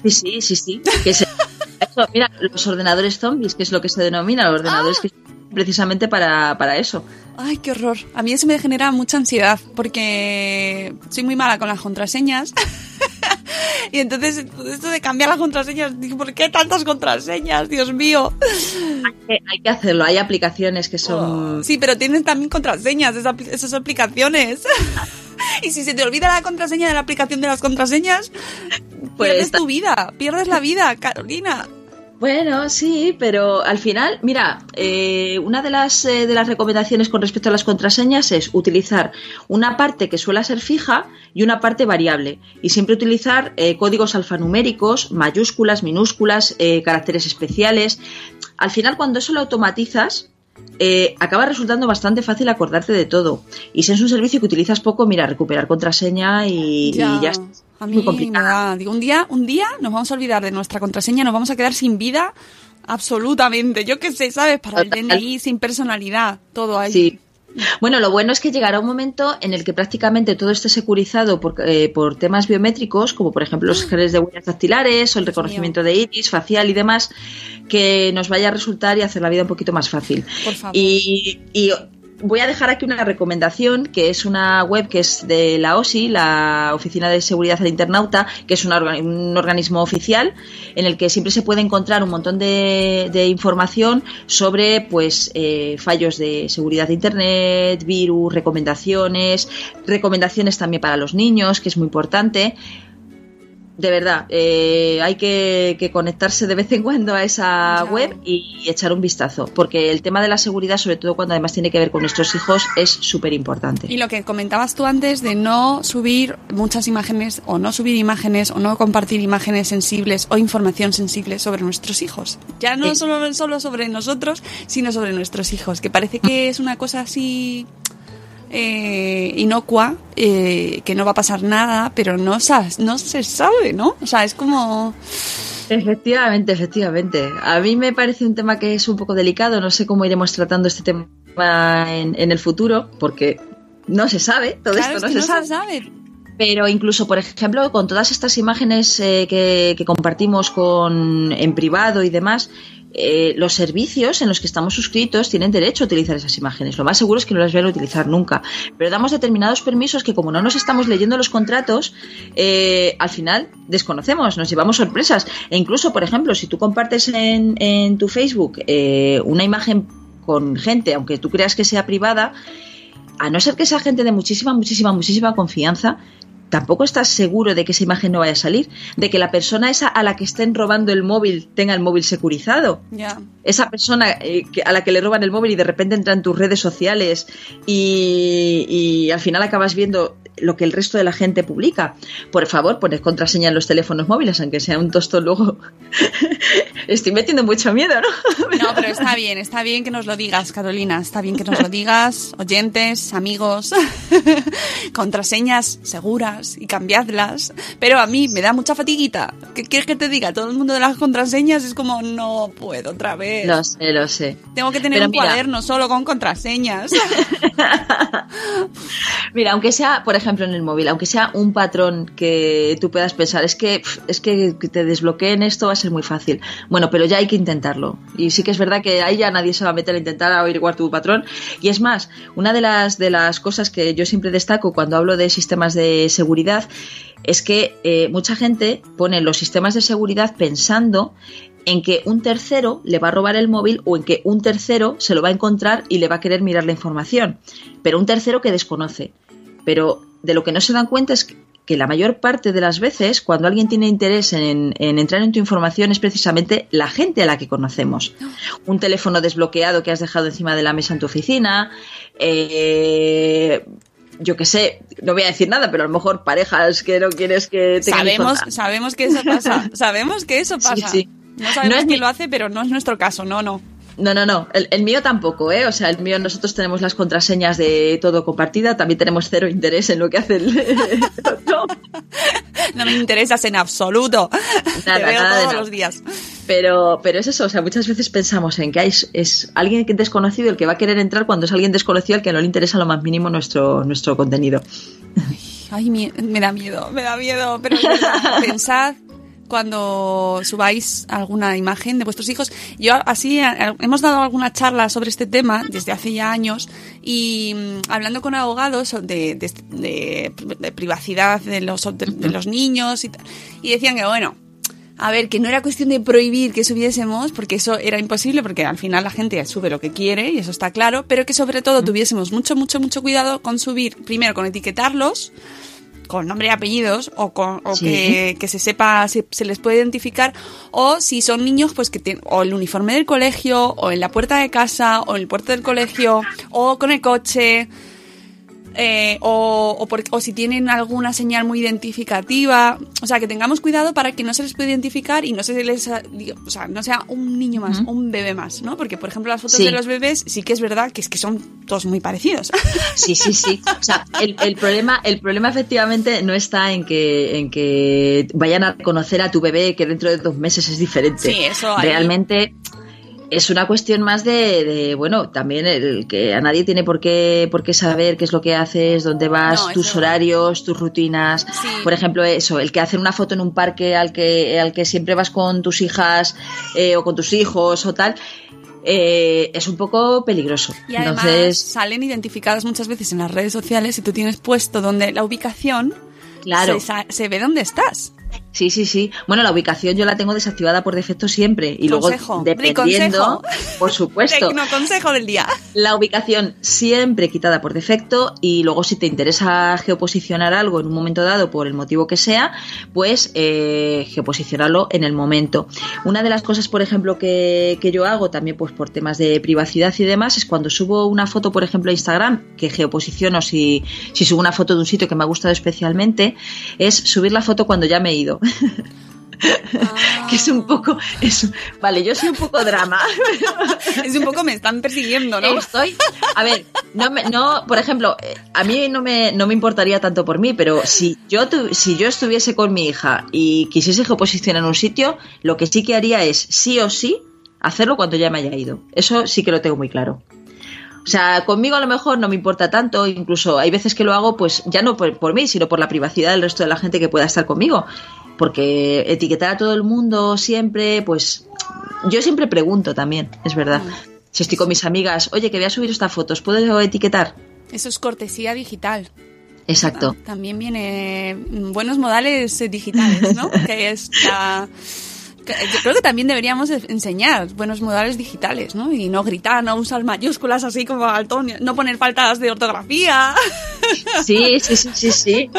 Sí, sí, sí, sí. Que se- eso, mira, los ordenadores zombies, que es lo que se denomina, los ordenadores que precisamente para, para eso. Ay, qué horror. A mí eso me genera mucha ansiedad porque soy muy mala con las contraseñas. y entonces esto de cambiar las contraseñas, digo, ¿por qué tantas contraseñas? Dios mío. Eh, Hay que hacerlo, hay aplicaciones que son... Sí, pero tienen también contraseñas esas, apli- esas aplicaciones. y si se te olvida la contraseña de la aplicación de las contraseñas, Pues pierdes tu vida, pierdes la vida, Carolina. Bueno, sí, pero al final, mira, eh, una de las, eh, de las recomendaciones con respecto a las contraseñas es utilizar una parte que suele ser fija y una parte variable. Y siempre utilizar eh, códigos alfanuméricos, mayúsculas, minúsculas, eh, caracteres especiales. Al final, cuando eso lo automatizas, eh, acaba resultando bastante fácil acordarte de todo. Y si es un servicio que utilizas poco, mira, recuperar contraseña y y ya, está. A mí muy me da, digo, un día, un día nos vamos a olvidar de nuestra contraseña, nos vamos a quedar sin vida absolutamente. Yo qué sé, ¿sabes? Para el. DNI, sin personalidad, todo ahí. Sí. Bueno, lo bueno es que llegará un momento en el que prácticamente todo esté securizado por, eh, por temas biométricos, como por ejemplo los genes de huellas dactilares o el reconocimiento de iris, facial y demás, que nos vaya a resultar y hacer la vida un poquito más fácil. Por favor. Y, y voy a dejar aquí una recomendación, que es una web que es de la OSI, la Oficina de Seguridad del Internauta, que es un organismo oficial en el que siempre se puede encontrar un montón de, de información sobre pues eh, fallos de seguridad de Internet, virus, recomendaciones, recomendaciones también para los niños, que es muy importante. De verdad, eh, hay que, que conectarse de vez en cuando a esa web y echar un vistazo, porque el tema de la seguridad, sobre todo cuando además tiene que ver con nuestros hijos, es súper importante. Y lo que comentabas tú antes de no subir muchas imágenes o no subir imágenes o no compartir imágenes sensibles o información sensible sobre nuestros hijos. Ya no solo, solo sobre nosotros, sino sobre nuestros hijos, que parece que es una cosa así eh, inocua, eh, que no va a pasar nada, pero no, no se sabe, ¿no? O sea, es como... Efectivamente, efectivamente. A mí me parece un tema que es un poco delicado. No sé cómo iremos tratando este tema en, en el futuro, porque no se sabe, todo Claro, esto es no, que se, no sabe. se sabe. Pero incluso, por ejemplo, con todas estas imágenes eh, que, que compartimos con, en privado y demás, eh, los servicios en los que estamos suscritos tienen derecho a utilizar esas imágenes. Lo más seguro es que no las vayan a utilizar nunca. Pero damos determinados permisos que como no nos estamos leyendo los contratos, eh, al final desconocemos, nos llevamos sorpresas. E incluso, por ejemplo, si tú compartes en, tu Facebook eh, una imagen con gente, aunque tú creas que sea privada, a no ser que sea gente de muchísima, muchísima, muchísima confianza, tampoco estás seguro de que esa imagen no vaya a salir, de que la persona esa a la que estén robando el móvil tenga el móvil securizado. Esa persona eh, a la que le roban el móvil y de repente entra en tus redes sociales y, y al final acabas viendo lo que el resto de la gente publica. Por favor, poned contraseña en los teléfonos móviles, aunque sea un tostón luego. Estoy metiendo mucho miedo, ¿no? No, pero está bien, está bien que nos lo digas, Carolina. Está bien que nos lo digas, oyentes, amigos. Contraseñas seguras y cambiadlas. Pero a mí me da mucha fatiguita. ¿Qué quieres que te diga? Todo el mundo de las contraseñas es como, no puedo otra vez. Lo sé, lo sé. Tengo que tener Pero un mira. cuaderno solo con contraseñas. Mira, aunque sea, por ejemplo, en el móvil, aunque sea un patrón que tú puedas pensar, es que es que te desbloqueen esto va a ser muy fácil. Bueno, pero ya hay que intentarlo. Y sí que es verdad que ahí ya nadie se va a meter a intentar averiguar tu patrón. Y es más, una de las de las cosas que yo siempre destaco cuando hablo de sistemas de seguridad es que eh, mucha gente pone los sistemas de seguridad pensando en que un tercero le va a robar el móvil o en que un tercero se lo va a encontrar y le va a querer mirar la información, pero un tercero que desconoce. Pero de lo que no se dan cuenta es que la mayor parte de las veces, cuando alguien tiene interés en, en entrar en tu información, es precisamente la gente a la que conocemos. Un teléfono desbloqueado que has dejado encima de la mesa en tu oficina, eh, yo qué sé, no voy a decir nada, pero a lo mejor parejas que no quieres que tengan sabemos, sabemos que eso pasa. Sabemos que eso Sí, pasa. sí. No sabemos No es quién mi- lo hace, pero no es nuestro caso. No, no. No, no, no. El, el mío tampoco, ¿eh? O sea, el mío nosotros tenemos las contraseñas de todo compartida. También tenemos cero interés en lo que hace el otro. No me interesas en absoluto. Nada, Te veo nada todos los días. Pero, pero es eso. O sea, muchas veces pensamos en que hay, es alguien que- desconocido el que va a querer entrar cuando es alguien desconocido al que no le interesa lo más mínimo nuestro, nuestro contenido. Ay, me da miedo, me da miedo. Pero pensad cuando subáis alguna imagen de vuestros hijos. Yo así hemos dado alguna charla sobre este tema desde hace ya años y mm, hablando con abogados de, de- de- de privacidad de los, de, los niños y, y decían que bueno. A ver, que no era cuestión de prohibir que subiésemos, porque eso era imposible, porque al final la gente sube lo que quiere, y eso está claro, pero que sobre todo tuviésemos mucho, mucho, mucho cuidado con subir, primero con etiquetarlos, con nombre y apellidos o, con, o Sí. que, que se sepa si se les puede identificar o si son niños pues que tienen o el uniforme del colegio o en la puerta de casa o en el puerto del colegio o con el coche eh, o, o, por- o si tienen alguna señal muy identificativa o sea que tengamos cuidado para que no se les pueda identificar y no se les digo, o sea no sea un niño más un bebé más no porque por ejemplo las fotos Sí. de los bebés sí que es verdad que es que son todos muy parecidos Sí, sí, sí. O sea, el, el problema, el problema efectivamente no está en que, en que vayan a reconocer a tu bebé que dentro de dos meses es diferente. Sí, eso ahí- Realmente es una cuestión más de, de, bueno, también el que a nadie tiene por qué, por qué saber qué es lo que haces, dónde vas, No, tus horarios, tus rutinas. Sí. Por ejemplo, eso, el que hace una foto en un parque al que, al que siempre vas con tus hijas eh, o con tus hijos o tal. eh, es un poco peligroso. Y además Entonces, salen identificadas muchas veces en las redes sociales si tú tienes puesto donde la ubicación Claro. se, se ve dónde estás. Sí, sí, sí. Bueno, la ubicación yo la tengo desactivada por defecto siempre. Y Consejo. luego, dependiendo, por supuesto, Tecno consejo del día. la ubicación siempre quitada por defecto. Y luego, si te interesa geoposicionar algo en un momento dado, por el motivo que sea, pues eh, geoposicionarlo en el momento. Una de las cosas, por ejemplo, que, que yo hago también, pues por temas de privacidad y demás, es cuando subo una foto, por ejemplo, a Instagram, que geoposiciono si, si subo una foto de un sitio que me ha gustado especialmente, es subir la foto cuando ya me he ido. que es un poco es, vale yo soy un poco drama Es un poco me están persiguiendo, ¿no? estoy a ver no me- no por ejemplo a mí no me no me importaría tanto por mí pero si yo tu- si yo estuviese con mi hija y quisiese geoposicionar en un sitio lo que sí que haría es sí o sí hacerlo cuando ya me haya ido eso sí que lo tengo muy claro o sea, conmigo a lo mejor no me importa tanto, incluso hay veces que lo hago, pues ya no por, por mí, sino por la privacidad del resto de la gente que pueda estar conmigo. Porque etiquetar a todo el mundo siempre, pues yo siempre pregunto también, es verdad. Si estoy con mis amigas, oye, que voy a subir esta foto, ¿os puedo etiquetar? Eso es cortesía digital. Exacto. También viene mm, buenos modales eh, digitales, ¿no? que es la... Yo creo que también deberíamos de enseñar buenos modales digitales, ¿no? Y no gritar, no usar mayúsculas así como altón, no poner faltas de ortografía. Sí, sí, sí, sí, sí.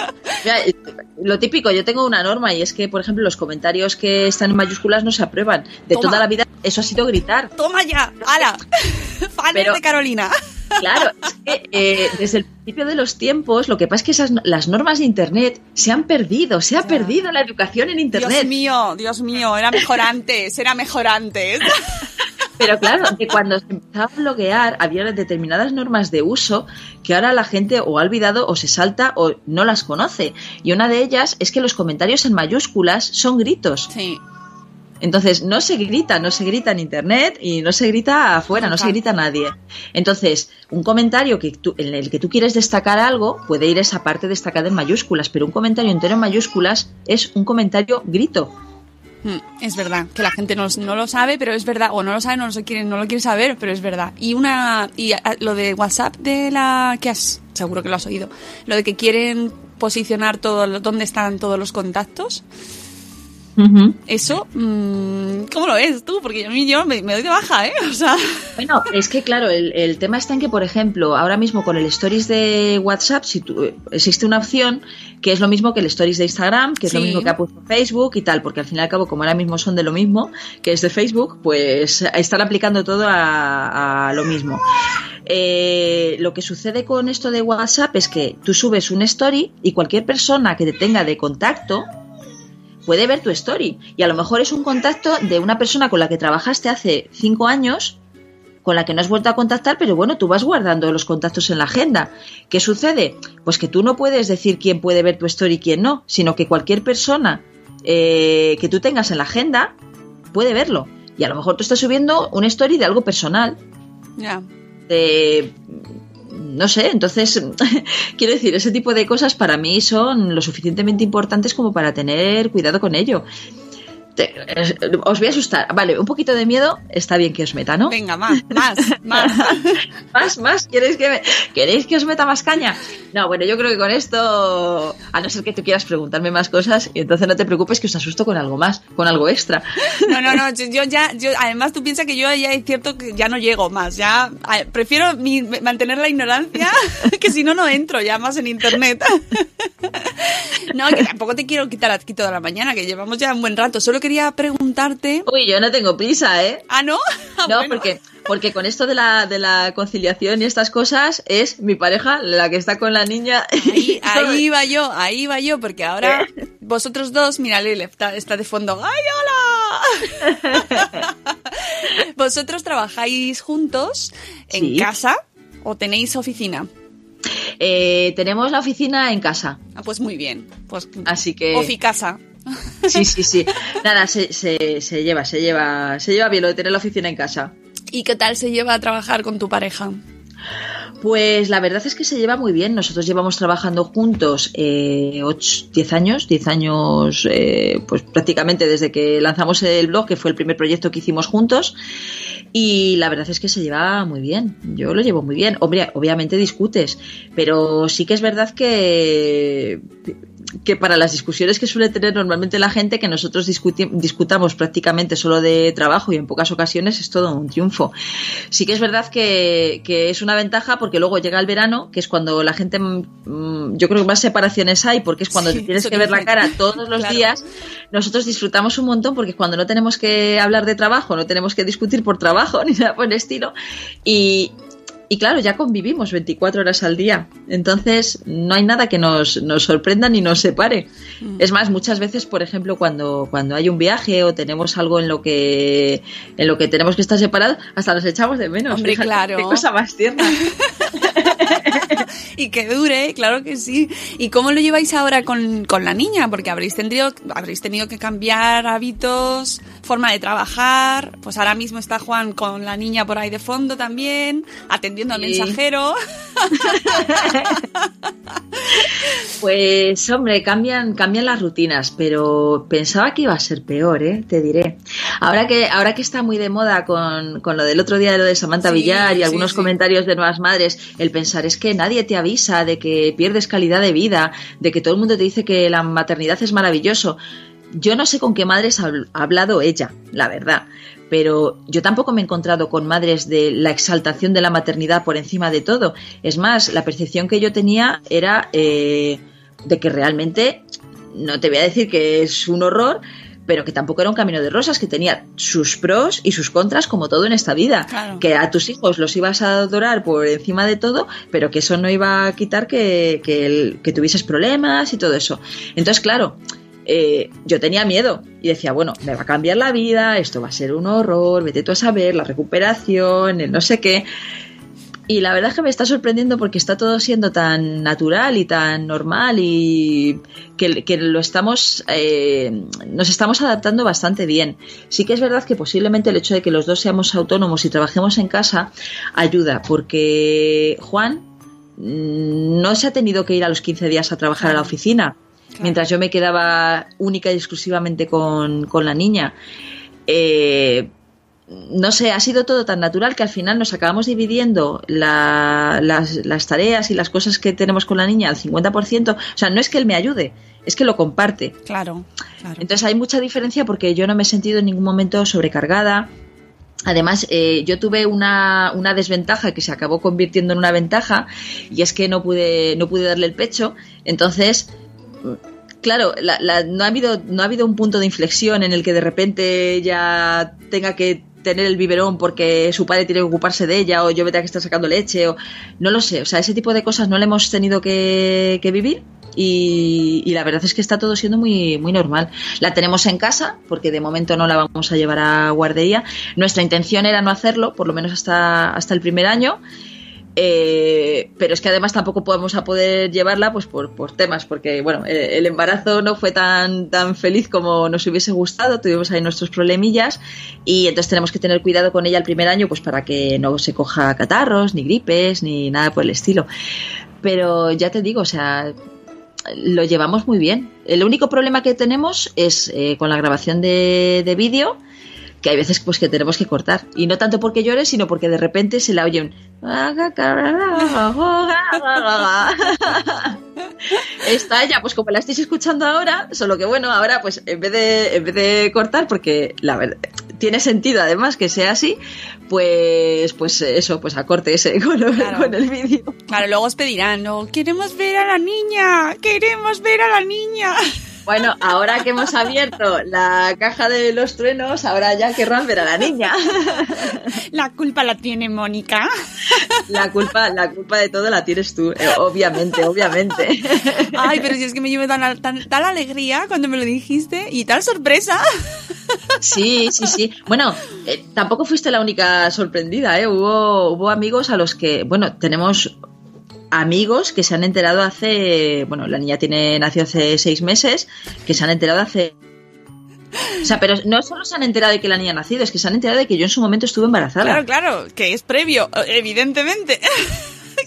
Mira, eh, lo típico, yo tengo una norma y es que, por ejemplo, los comentarios que están en mayúsculas no se aprueban. De Toma. toda la vida, eso ha sido gritar. ¡Toma ya! ¡Hala! ¡Fanes Pero- de Carolina! Claro, es que eh, desde el principio de los tiempos, lo que pasa es que esas, las normas de Internet se han perdido, se ha Ya. perdido la educación en Internet. Dios mío, Dios mío, era mejor antes, era mejor antes. Pero claro, que cuando se empezaba a bloquear había determinadas normas de uso que ahora la gente o ha olvidado o se salta o no las conoce. Y una de ellas es que los comentarios en mayúsculas son gritos. Sí, Entonces no se grita, no se grita en internet y no se grita afuera, no se grita a nadie. Entonces, un comentario que tú- en el que tú quieres destacar algo puede ir esa parte destacada en mayúsculas, pero un comentario entero en mayúsculas es un comentario grito. Mm, Es verdad, que la gente no, no lo sabe, pero es verdad, o no lo sabe, no lo quiere, no lo quiere saber, pero es verdad. Y una y a- lo de WhatsApp de la que has, seguro que lo has oído, lo de que quieren posicionar todo dónde están todos los contactos, eso, mm, ¿cómo lo ves tú? Porque a mí yo me, me doy de baja, ¿eh? O sea, Bueno, es que claro, el, el tema está en que, por ejemplo, ahora mismo con el Stories de WhatsApp, si tú, existe una opción que es lo mismo que el Stories de Instagram, que es lo mismo que ha puesto Facebook y tal, porque al fin y al cabo, como ahora mismo son de lo mismo, que es de Facebook, pues están aplicando todo a, a lo mismo. Eh, lo que sucede con esto de WhatsApp es que tú subes un story y cualquier persona que te tenga de contacto puede ver tu story. Y a lo mejor es un contacto de una persona con la que trabajaste hace cinco años, con la que no has vuelto a contactar, pero bueno, tú vas guardando los contactos en la agenda. ¿Qué sucede? Pues que tú no puedes decir quién puede ver tu story y quién no, sino que cualquier persona eh, que tú tengas en la agenda puede verlo. Y a lo mejor tú estás subiendo un story de algo personal, ya. de no sé, entonces quiero decir, ese tipo de cosas para mí son lo suficientemente importantes como para tener cuidado con ello. Te- eh, os voy a asustar. Vale, un poquito de miedo está bien que os meta, ¿no? Venga, más, más, más. Más, más, ¿queréis que, me- ¿queréis que os meta más caña? No, bueno, yo creo que con esto, a no ser que tú quieras preguntarme más cosas, y entonces no te preocupes que os asusto con algo más, con algo extra. No, no, no, yo, ya, yo, además tú piensas que yo ya es cierto que ya no llego más, ya prefiero mi- mantener la ignorancia, que si no, no entro ya más en internet. No, que tampoco te quiero quitar aquí toda la mañana, que llevamos ya un buen rato, solo quería preguntarte... Uy, yo no tengo prisa, ¿eh? Ah, ¿no? Ah, No, bueno. porque, porque con esto de la, de la conciliación y estas cosas es mi pareja la que está con la niña. Ahí, ahí va yo, ahí va yo, porque ahora vosotros dos, mira, Lele está, está de fondo. ¡Ay, hola! ¿Vosotros trabajáis juntos en Sí. casa o tenéis oficina? Eh, tenemos la oficina en casa, Ah, pues muy bien. Pues así que Ofi casa. sí, sí, sí. Nada, se, se, se lleva, se lleva, se lleva bien lo de tener la oficina en casa. ¿Y qué tal se lleva a trabajar con tu pareja? Pues la verdad es que se lleva muy bien. Nosotros llevamos trabajando juntos eh, 10 años, 10 años, eh, pues prácticamente desde que lanzamos el blog, que fue el primer proyecto que hicimos juntos. Y la verdad es que se lleva muy bien. Yo lo llevo muy bien. Hombre, obviamente discutes, pero sí que es verdad que que para las discusiones que suele tener normalmente la gente, que nosotros discutamos prácticamente solo de trabajo y en pocas ocasiones es todo un triunfo. Sí que es verdad que, que es una ventaja porque luego llega el verano, que es cuando la gente, mm, yo creo que más separaciones hay, porque es cuando Sí, te tienes que ver la cara todos los Claro. días. Nosotros disfrutamos un montón porque cuando no tenemos que hablar de trabajo, no tenemos que discutir por trabajo ni nada por el estilo. Y, y claro, ya convivimos 24 horas al día. Entonces, no hay nada que nos, nos sorprenda ni nos separe. Mm. Es más, muchas veces, por ejemplo, cuando, cuando hay un viaje o tenemos algo en lo que en lo que tenemos que estar separados, hasta nos echamos de menos. Hombre, Fíjate, claro. Qué cosa más tierna. y que dure, claro que sí. ¿Y cómo lo lleváis ahora con, con la niña? Porque habréis tenido, habréis tenido que cambiar hábitos, forma de trabajar. Pues ahora mismo está Juan con la niña por ahí de fondo también, atendiendo respondiendo al Sí. mensajero. Pues hombre, cambian, cambian las rutinas, pero pensaba que iba a ser peor, ¿eh? te diré. Ahora que, ahora que está muy de moda con, con lo del otro día de lo de Samantha Sí, Villar y sí, algunos sí. comentarios de nuevas madres, el pensar es que nadie te avisa de que pierdes calidad de vida, de que todo el mundo te dice que la maternidad es maravilloso. Yo no sé con qué madres ha ha hablado ella, la verdad, pero yo tampoco me he encontrado con madres de la exaltación de la maternidad por encima de todo. Es más, la percepción que yo tenía era eh, de que realmente, no te voy a decir que es un horror, pero que tampoco era un camino de rosas, que tenía sus pros y sus contras como todo en esta vida. Claro. Que a tus hijos los ibas a adorar por encima de todo, pero que eso no iba a quitar que, que, el- que tuvieses problemas y todo eso. Entonces, claro, eh, yo tenía miedo y decía, bueno, me va a cambiar la vida, esto va a ser un horror, vete tú a saber, la recuperación, el no sé qué. Y la verdad es que me está sorprendiendo porque está todo siendo tan natural y tan normal y que, que lo estamos, eh, nos estamos adaptando bastante bien. Sí que es verdad que posiblemente el hecho de que los dos seamos autónomos y trabajemos en casa ayuda porque Juan mm, no se ha tenido que ir a los 15 días a trabajar a la oficina, mientras yo me quedaba única y exclusivamente con, con la niña. Eh, no sé, ha sido todo tan natural que al final nos acabamos dividiendo la- las, las tareas y las cosas que tenemos con la niña al 50%. O sea, no es que él me ayude, es que lo comparte. Claro, claro. Entonces hay mucha diferencia porque yo no me he sentido en ningún momento sobrecargada. Además, eh, yo tuve una, una desventaja que se acabó convirtiendo en una ventaja y es que no pude, no pude darle el pecho. Entonces, claro, la- la- no, ha habido, no ha habido un punto de inflexión en el que de repente ya tenga que tener el biberón porque su padre tiene que ocuparse de ella o yo me tenga que estar sacando leche o no lo sé. O sea, ese tipo de cosas no le hemos tenido que, que vivir y, y la verdad es que está todo siendo muy, muy normal. La tenemos en casa porque de momento no la vamos a llevar a guardería. Nuestra intención era no hacerlo, por lo menos hasta, hasta el primer año. Eh, pero es que además tampoco podemos a poder llevarla pues por, por temas, porque bueno, eh, el embarazo no fue tan, tan feliz como nos hubiese gustado, tuvimos ahí nuestros problemillas y entonces tenemos que tener cuidado con ella el primer año pues para que no se coja catarros, ni gripes, ni nada por el estilo. Pero ya te digo, o sea, lo llevamos muy bien. El único problema que tenemos es eh, con la grabación de, de vídeo, que hay veces pues que tenemos que cortar. Y no tanto porque llore, sino porque de repente se la oye un... Está ella, pues como la estáis escuchando ahora, solo que bueno, ahora pues en vez de, en vez de cortar, porque la verdad tiene sentido además que sea así, pues pues eso, pues a corte ese con, Claro. con el vídeo. Claro, luego os pedirán, no, queremos ver a la niña, queremos ver a la niña. Bueno, ahora que hemos abierto la caja de los truenos, ahora ya querrán ver a la niña. La culpa la tiene Mónica. La culpa, la culpa de todo la tienes tú, eh, obviamente, obviamente. Ay, pero si es que me llevo tan, tan- tal alegría cuando me lo dijiste y tal sorpresa. Sí, sí, sí. Bueno, eh, tampoco fuiste la única sorprendida, ¿eh? Hubo, hubo amigos a los que, bueno, tenemos amigos que se han enterado hace, bueno, la niña tiene nació hace seis meses, que se han enterado hace o sea, pero no solo se han enterado de que la niña ha nacido, es que se han enterado de que yo en su momento estuve embarazada. Claro, claro, que es previo, evidentemente.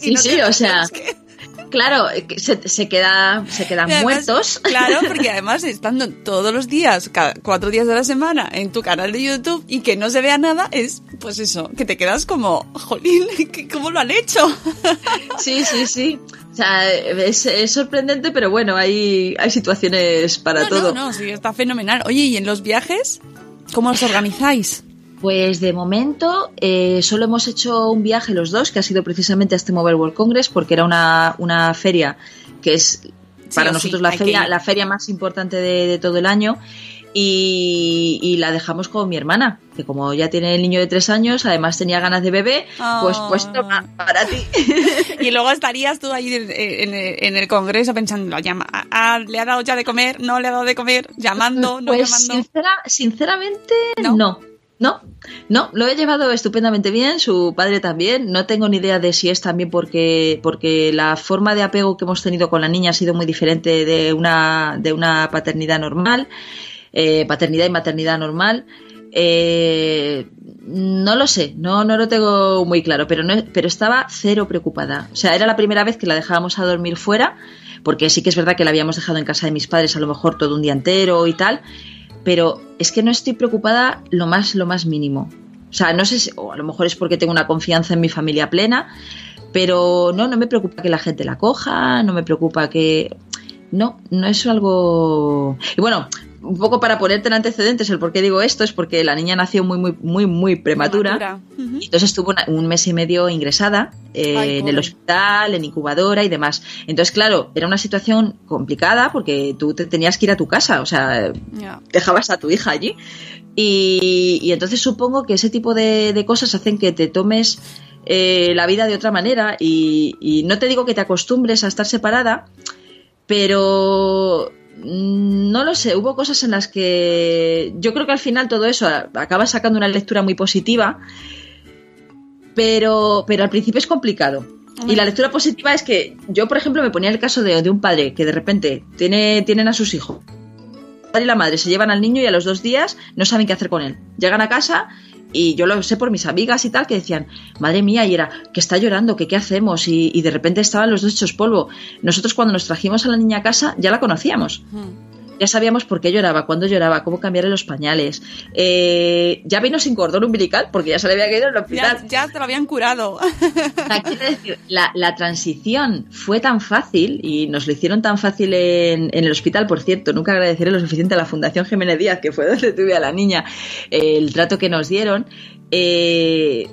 Y Sí, no sí, o sea, que- Claro, que se, se, queda, se quedan además, muertos. Claro, porque además estando todos los días, cada cuatro días de la semana en tu canal de YouTube y que no se vea nada, es pues eso, que te quedas como, jolín, ¿qué- ¿cómo lo han hecho? Sí, sí, sí. O sea, es, es sorprendente, pero bueno, hay, hay situaciones para no, todo. no, no, sí, está fenomenal. Oye, ¿y en los viajes? ¿Cómo os organizáis? Pues de momento eh, solo hemos hecho un viaje los dos, que ha sido precisamente a este Mobile World Congress, porque era una, una feria que es para sí, nosotros la feria, la feria más importante de, de todo el año. Y, y la dejamos con mi hermana, que como ya tiene el niño de tres años, además tenía ganas de bebé, pues, pues Ah. toma, para ti. Y luego estarías tú ahí en, en- en el congreso pensando, llama, ah, ¿le ha dado ya de comer? ¿No le ha dado de comer? ¿Llamando? ¿No Pues llamando? sincera- sinceramente, ¿No? no. No. No, lo he llevado estupendamente bien, su padre también. No tengo ni idea de si es también porque, porque la forma de apego que hemos tenido con la niña ha sido muy diferente de una, de una paternidad normal, eh, paternidad y maternidad normal. Eh, no lo sé, no, no lo tengo muy claro, pero, no, pero estaba cero preocupada. O sea, era la primera vez que la dejábamos a dormir fuera, porque sí que es verdad que la habíamos dejado en casa de mis padres a lo mejor todo un día entero y tal, pero es que no estoy preocupada lo más, lo más mínimo. O sea, no sé si, o a lo mejor es porque tengo una confianza en mi familia plena, pero no, no me preocupa que la gente la coja, no me preocupa que... No, no es algo... Y bueno, un poco para ponerte en antecedentes el por qué digo esto es porque la niña nació muy muy muy muy prematura, Prematura. Entonces estuvo una- un mes y medio ingresada eh, Ay, en el hospital en incubadora y demás. Entonces claro era una situación complicada porque tú te tenías que ir a tu casa o sea dejabas a tu hija allí. Y, y entonces supongo que ese tipo de, de cosas hacen que te tomes eh, la vida de otra manera y, y no te digo que te acostumbres a estar separada pero no lo sé, hubo cosas en las que yo creo que al final todo eso acaba sacando una lectura muy positiva, pero, pero al principio es complicado. Y la lectura positiva es que yo, por ejemplo, me ponía el caso de, de un padre que de repente tiene, tienen a sus hijos. El padre y la madre se llevan al niño y a los dos días no saben qué hacer con él. Llegan a casa y yo lo sé por mis amigas y tal, que decían, madre mía, y era, que está llorando, que qué hacemos, y, de repente estaban los dos hechos polvo. Nosotros cuando nos trajimos a la niña a casa ya la conocíamos. Ya sabíamos por qué lloraba, cuándo lloraba, cómo cambiarle los pañales. Eh, ya vino sin cordón umbilical porque ya se le había caído en el hospital. Ya, ya te lo habían curado. Quiero decir, la, la transición fue tan fácil y nos lo hicieron tan fácil en, en el hospital, por cierto, nunca agradeceré lo suficiente a la Fundación Jiménez Díaz, que fue donde tuve a la niña, eh, el trato que nos dieron, eh,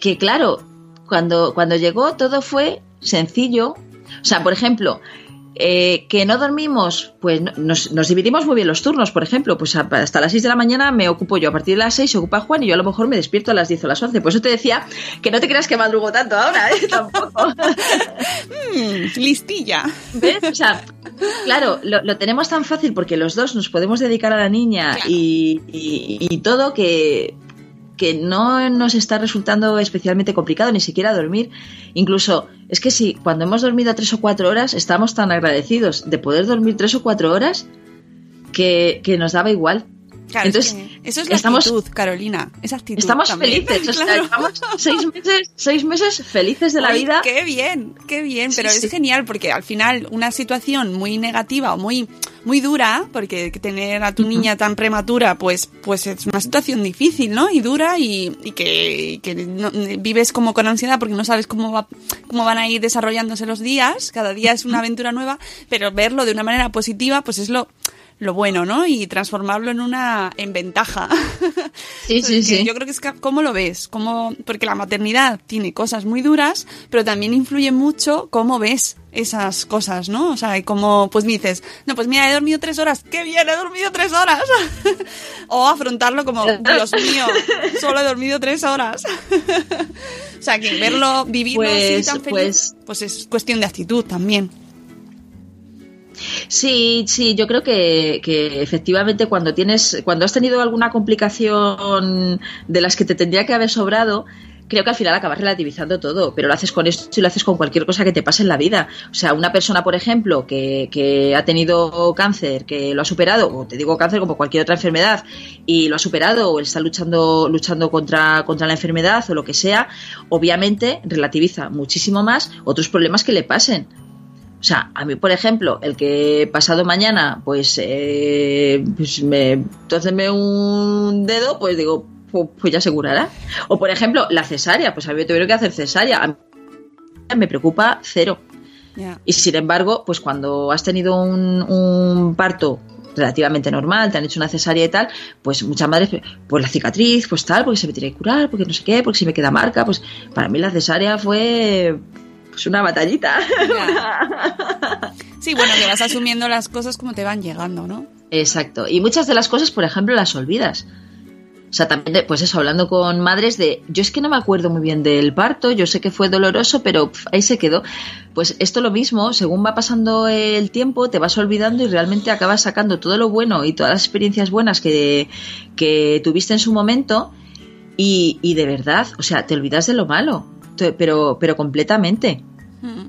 que claro, cuando, cuando llegó todo fue sencillo. O sea, por ejemplo, eh, que no dormimos, pues no- nos, nos dividimos muy bien los turnos, por ejemplo, pues hasta las 6 de la mañana me ocupo yo, a partir de las 6 se ocupa Juan y yo a lo mejor me despierto a las 10 o las 11. Por eso te decía que no te creas que madrugo tanto ahora, ¿eh? Tampoco. Mm, listilla. ¿Ves? O sea, claro, lo, lo tenemos tan fácil porque los dos nos podemos dedicar a la niña Claro. y, y- y todo que, que no nos está resultando especialmente complicado ni siquiera dormir. Incluso, es que si cuando hemos dormido tres o cuatro horas, estamos tan agradecidos de poder dormir tres o cuatro horas que, que nos daba igual. Claro, Entonces, es que eso es la estamos- actitud, Carolina. Esa actitud. Estamos también. felices, o sea, Claro. llevamos seis meses, seis meses felices de la Ay, vida. Qué bien, qué bien, pero sí. es genial porque al final una situación muy negativa o muy muy dura, porque tener a tu niña tan prematura, pues pues es una situación difícil, ¿no? Y dura y, y que, y que no- vives como con ansiedad porque no sabes cómo va cómo van a ir desarrollándose los días, cada día es una aventura nueva, pero verlo de una manera positiva, pues es lo lo bueno, ¿no? Y transformarlo en una en ventaja. Sí, sí, sí. Yo creo que es que, cómo lo ves, cómo, porque la maternidad tiene cosas muy duras, pero también influye mucho cómo ves esas cosas, ¿no? O sea, y como, pues dices, no, pues mira, he dormido tres horas, qué bien, he dormido tres horas. o afrontarlo como, Dios mío, solo he dormido tres horas. o sea, que verlo, vivirlo así Pues- tan feliz, pues- pues es cuestión de actitud también. Sí, sí, yo creo que, que efectivamente cuando tienes, cuando has tenido alguna complicación de las que te tendría que haber sobrado, creo que al final acabas relativizando todo, pero lo haces con esto y lo haces con cualquier cosa que te pase en la vida. O sea, una persona, por ejemplo, que, que ha tenido cáncer, que lo ha superado, o te digo cáncer como cualquier otra enfermedad, y lo ha superado, o está luchando, luchando contra, contra la enfermedad o lo que sea, obviamente relativiza muchísimo más otros problemas que le pasen. O sea, a mí, por ejemplo, el que pasado mañana, pues, eh, pues me un dedo, pues digo, pu- pues ya se curará. O, por ejemplo, la cesárea, pues a mí me tuvieron que hacer cesárea. A mí me preocupa cero. Y sin embargo, pues cuando has tenido un, un parto relativamente normal, te han hecho una cesárea y tal, pues muchas madres, pues la cicatriz, pues tal, porque se me tiene que curar, porque no sé qué, porque si me queda marca, pues para mí la cesárea fue pues una batallita. Ya. Sí, bueno, que vas asumiendo las cosas como te van llegando, ¿no? Exacto. Y muchas de las cosas, por ejemplo, las olvidas. O sea, también, de- pues eso, hablando con madres de, yo es que no me acuerdo muy bien del parto, yo sé que fue doloroso, pero ahí se quedó. Pues esto lo mismo, según va pasando el tiempo, te vas olvidando y realmente acabas sacando todo lo bueno y todas las experiencias buenas que, que tuviste en su momento y, y de verdad, o sea, te olvidas de lo malo, pero, pero completamente.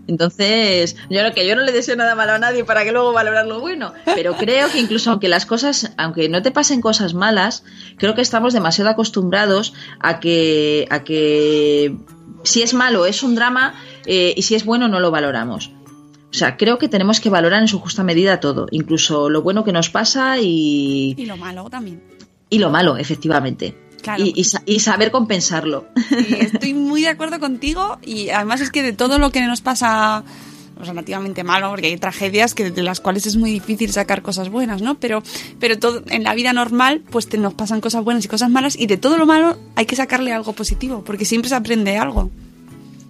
Entonces, yo lo que yo no le deseo nada malo a nadie para que luego valorar lo bueno, pero creo que incluso aunque las cosas, aunque no te pasen cosas malas, creo que estamos demasiado acostumbrados a que, a que si es malo es un drama eh, y si es bueno no lo valoramos. O sea, creo que tenemos que valorar en su justa medida todo, incluso lo bueno que nos pasa y... Y lo malo también. Y lo malo, efectivamente. Claro. Y, y y saber compensarlo. Sí, estoy muy de acuerdo contigo y además es que de todo lo que nos pasa pues, relativamente malo, porque hay tragedias que de las cuales es muy difícil sacar cosas buenas, ¿no? Pero, pero todo, en la vida normal pues te, nos pasan cosas buenas y cosas malas y de todo lo malo hay que sacarle algo positivo, porque siempre se aprende algo.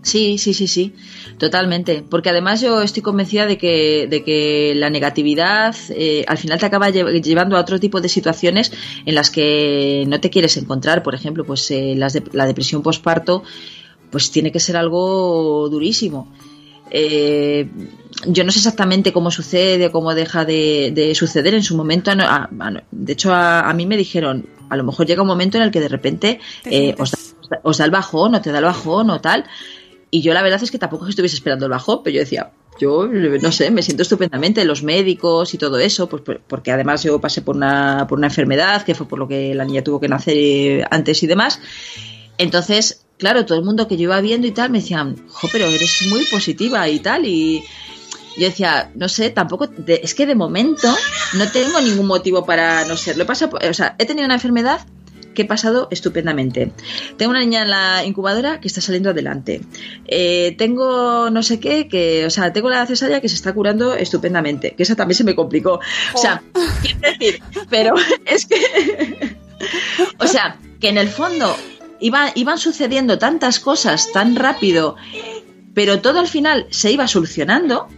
Sí, sí, sí, sí, totalmente. Porque además yo estoy convencida de que, de que la negatividad eh, al final te acaba lle- llevando a otro tipo de situaciones en las que no te quieres encontrar. Por ejemplo, pues eh, las de- la depresión postparto, pues tiene que ser algo durísimo. Eh, yo no sé exactamente cómo sucede, cómo deja de, de suceder en su momento. no, a- a- de hecho, a, a mí me dijeron, a lo mejor llega un momento en el que de repente Te eh, os, da, os da el bajón o te da el bajón o tal. Y yo la verdad es que tampoco estuviese esperando el bajón, pero yo decía, yo no sé, me siento estupendamente, los médicos y todo eso, pues por- porque además yo pasé por una, por una enfermedad, que fue por lo que la niña tuvo que nacer eh, antes y demás. Entonces, claro, todo el mundo que yo iba viendo y tal me decían, jo, pero eres muy positiva y tal, y yo decía, no sé, tampoco, de- es que de momento no tengo ningún motivo para no serlo. He o sea, he tenido una enfermedad que he pasado estupendamente. Tengo una niña en la incubadora que está saliendo adelante. Eh, tengo no sé qué, que, o sea, tengo la cesárea que se está curando estupendamente, que esa también se me complicó. O sea, quiero decir, pero es que, o sea, que en el fondo iba, iban sucediendo tantas cosas tan rápido, pero todo al final se iba solucionando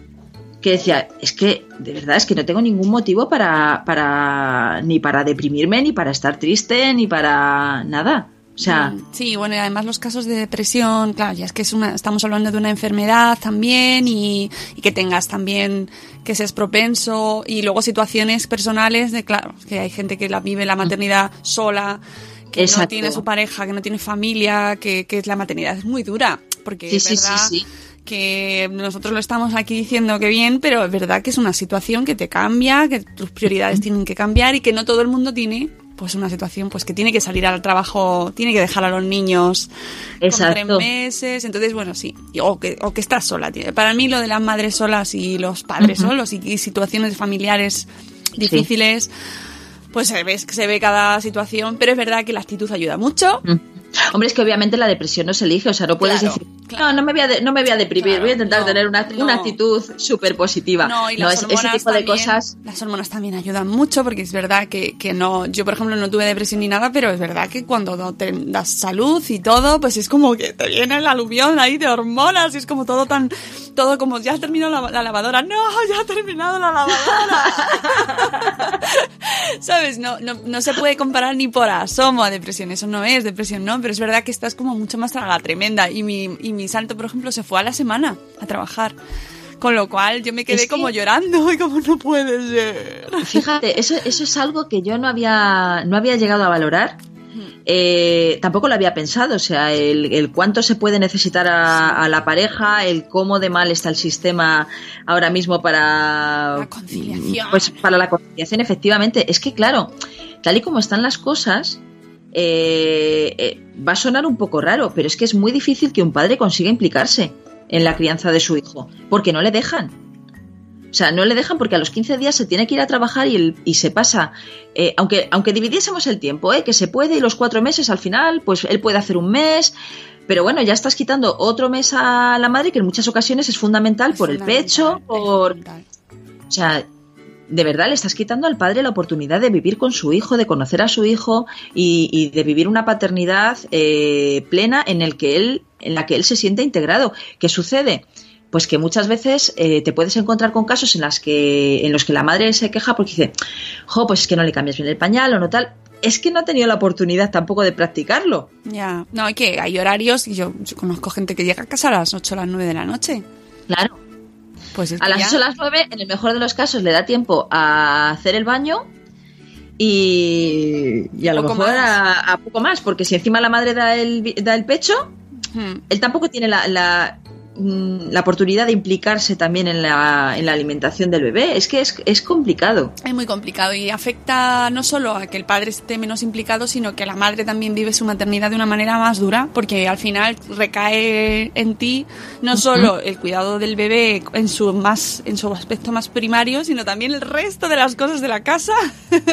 que decía, es que de verdad es que no tengo ningún motivo para, para ni para deprimirme, ni para estar triste, ni para nada. O sea, Mm, Sí, bueno, y además los casos de depresión, claro, ya es que es una, estamos hablando de una enfermedad también y, y que tengas también que seas propenso y luego situaciones personales de, claro, que hay gente que la vive la maternidad sola, que no tiene su pareja, que no tiene familia, que, que la maternidad es muy dura, porque Sí, es sí, sí. Que nosotros lo estamos aquí diciendo que bien, pero es verdad que es una situación que te cambia, que tus prioridades tienen que cambiar y que no todo el mundo tiene pues una situación pues que tiene que salir al trabajo, tiene que dejar a los niños con Exacto. tres meses, entonces bueno, sí, o que, o que estás sola. Para mí lo de las madres solas y los padres solos y, y situaciones familiares difíciles, pues se ve, se ve cada situación, pero es verdad que la actitud ayuda mucho. Hombre, es que obviamente la depresión no se elige, o sea, no puedes Claro, decir, claro. no, no me voy a, de- no me voy a deprimir, Claro, voy a intentar no, tener una, no. una actitud súper positiva. No, y las es, ese hormonas tipo de también- cosas. Las hormonas también ayudan mucho porque es verdad que, que no. Yo, por ejemplo, no tuve depresión ni nada, pero es verdad que cuando no te das salud y todo, pues es como que te viene el aluvión ahí de hormonas y es como todo tan. Todo como ya ha terminado la, la lavadora. No, ya ha terminado la lavadora. ¿Sabes? No, no, no se puede comparar ni por asomo a depresión. Eso no es depresión, ¿no? Pero es verdad que estás como mucho más traga tremenda. Y mi, y mi salto, por ejemplo, se fue a la semana a trabajar. Con lo cual yo me quedé Es que- como llorando y como no puede ser. Fíjate, eso, eso es algo que yo no había, no había llegado a valorar. Eh, tampoco lo había pensado, o sea, el, el cuánto se puede necesitar a, a la pareja, el cómo de mal está el sistema ahora mismo para La conciliación. Pues para la conciliación, efectivamente. Es que claro, tal y como están las cosas, eh, eh, va a sonar un poco raro, pero es que es muy difícil que un padre consiga implicarse en la crianza de su hijo, porque no le dejan. O sea, no le dejan porque a los 15 días se tiene que ir a trabajar y, el- y se pasa. eh, aunque, aunque dividiésemos el tiempo, que se puede y los cuatro meses al final, pues él puede hacer un mes. Pero bueno, ya estás quitando otro mes a la madre que en muchas ocasiones es fundamental por el pecho, por, o sea, de verdad le estás quitando al padre la oportunidad de vivir con su hijo, de conocer a su hijo y, y de vivir una paternidad eh, plena en el que él, en la que él se siente integrado. ¿Qué sucede? Pues que muchas veces eh, te puedes encontrar con casos en las que, en los que la madre se queja porque dice, jo, pues es que no le cambias bien el pañal o no tal. Es que no ha tenido la oportunidad tampoco de practicarlo. Ya, no, hay que hay horarios y yo, yo conozco gente que llega a casa a las 8 o las 9 de la noche. Claro. Pues es A las ya- 8 o las 9, en el mejor de los casos, le da tiempo a hacer el baño y, y a lo mejor a, a poco más, porque si encima la madre da el, da el pecho, Hmm. él tampoco tiene la, la- la oportunidad de implicarse también en la, en la alimentación del bebé. Es que es, es complicado. Es muy complicado y afecta no solo a que el padre esté menos implicado, sino que la madre también vive su maternidad de una manera más dura, porque al final recae en ti no solo el cuidado del bebé en su más en su aspecto más primario, sino también el resto de las cosas de la casa.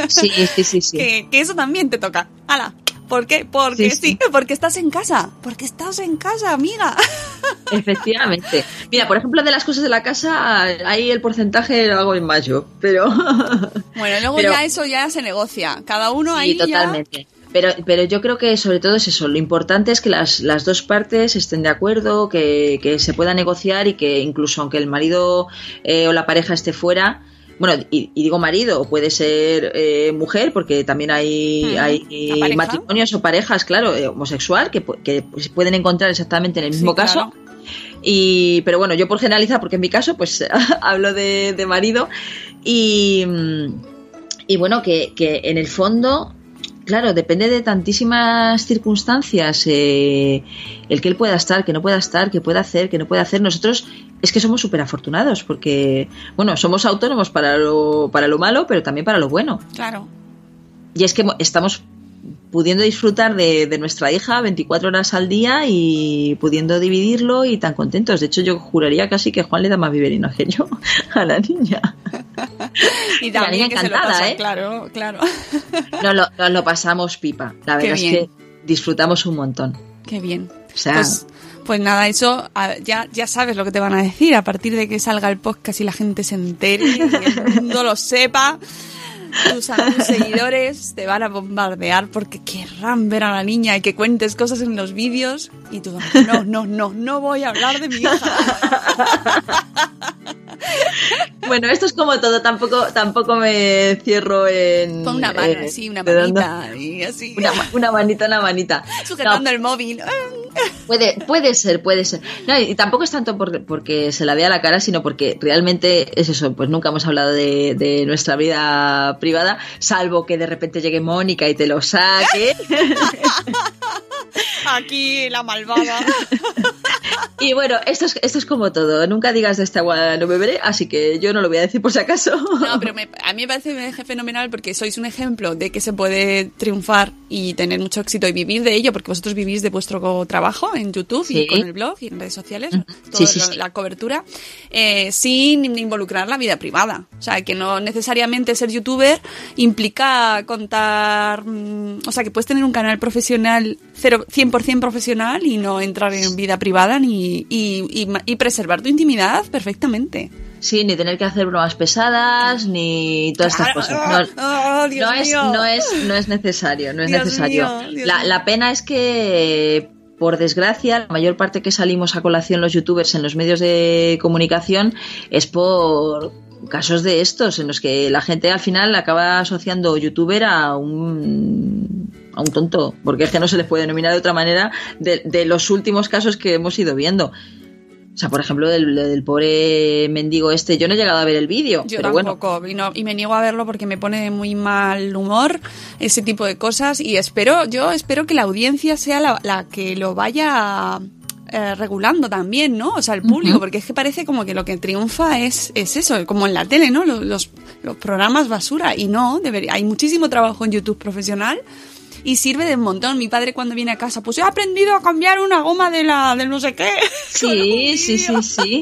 Sí, sí, sí, sí. que, que eso también te toca. ¡Hala! ¿Por qué? Porque Sí, sí, sí. porque estás en casa. Porque estás en casa, amiga. Efectivamente. Mira, por ejemplo, de las cosas de la casa, ahí el porcentaje lo hago en mayo, pero... Bueno, luego Pero- ya eso ya se negocia. Cada uno Sí, ahí ya- totalmente. Pero, pero yo creo que sobre todo es eso. Lo importante es que las, las dos partes estén de acuerdo, que, que se pueda negociar y que incluso aunque el marido eh, o la pareja esté fuera, bueno, y, y digo marido, puede ser eh, mujer, porque también hay, matrimonios o parejas, claro, eh, homosexual, que, que se pueden encontrar exactamente en el Sí, mismo claro. caso. Y, pero bueno, yo por generalizar, porque en mi caso, pues hablo de, de marido. Y, y bueno, que, que en el fondo, claro, depende de tantísimas circunstancias. eh, el que él pueda estar, que no pueda estar, que pueda hacer, que no pueda hacer. Nosotros es que somos súper afortunados, porque, bueno, somos autónomos para lo, para lo malo, pero también para lo bueno. Claro. Y es que mo- estamos pudiendo disfrutar de, de nuestra hija 24 horas al día y pudiendo dividirlo y tan contentos. De hecho, yo juraría casi que Juan le da más biberino que yo a la niña. Y La también niña que se lo encantada, pasa, ¿eh? claro, claro. Nos lo, lo pasamos pipa. La verdad es que disfrutamos un montón. Qué bien. Sea, Pues, pues nada, eso ya, ya sabes lo que te van a decir a partir de que salga el podcast y la gente se entere y el mundo lo sepa. Tus, tus seguidores te van a bombardear porque querrán ver a la niña y que cuentes cosas en los vídeos y tú no, no, no, no voy a hablar de mi hija. bueno, esto es como todo. Tampoco, tampoco me cierro en. Con una mano eh, así, una manita y así, Una, ma- una manita, una manita. sujetando No, el móvil. Puede, puede ser, puede ser. No, y tampoco es tanto por- porque se la vea la cara, sino porque realmente es eso, pues nunca hemos hablado de, de nuestra vida privada, salvo que de repente llegue Mónica y te lo saque. Aquí la malvada. y bueno, esto es, esto es como todo, nunca digas de esta agua no beberé, así que yo no lo voy a decir por si acaso. No, pero me- a mí me parece fenomenal porque sois un ejemplo de que se puede triunfar y tener mucho éxito y vivir de ello, porque vosotros vivís de vuestro trabajo en YouTube y con el blog y en redes sociales, toda Sí, sí, la, sí. la cobertura, eh, sin involucrar la vida privada. O sea, que no necesariamente ser youtuber implica contar, mm, o sea, que puedes tener un canal profesional, cero- 100% profesional y no entrar en vida privada ni, y, y y preservar tu intimidad perfectamente. Sí, ni tener que hacer bromas pesadas, ni todas estas cosas. No, Dios no es, mío. no es no es necesario no es Dios necesario mío, Dios la, mío. la pena es que por desgracia la mayor parte que salimos a colación los youtubers en los medios de comunicación es por casos de estos en los que la gente al final acaba asociando youtuber a un a un tonto porque es que no se les puede denominar de otra manera de, de los últimos casos que hemos ido viendo o sea, por ejemplo, del, del pobre mendigo este, yo no he llegado a ver el vídeo, Yo pero bueno, tampoco, y, no- y me niego a verlo porque me pone de muy mal humor ese tipo de cosas y espero, yo espero que la audiencia sea la, la que lo vaya eh, regulando también, ¿no? O sea, el público, porque es que parece como que lo que triunfa es, es eso, como en la tele, ¿no? Los, los, los programas basura y no, debería, hay muchísimo trabajo en YouTube profesional. Y sirve de un montón. Mi padre cuando viene a casa, pues he aprendido a cambiar una goma de la del no sé qué. Sí, sí, sí, sí.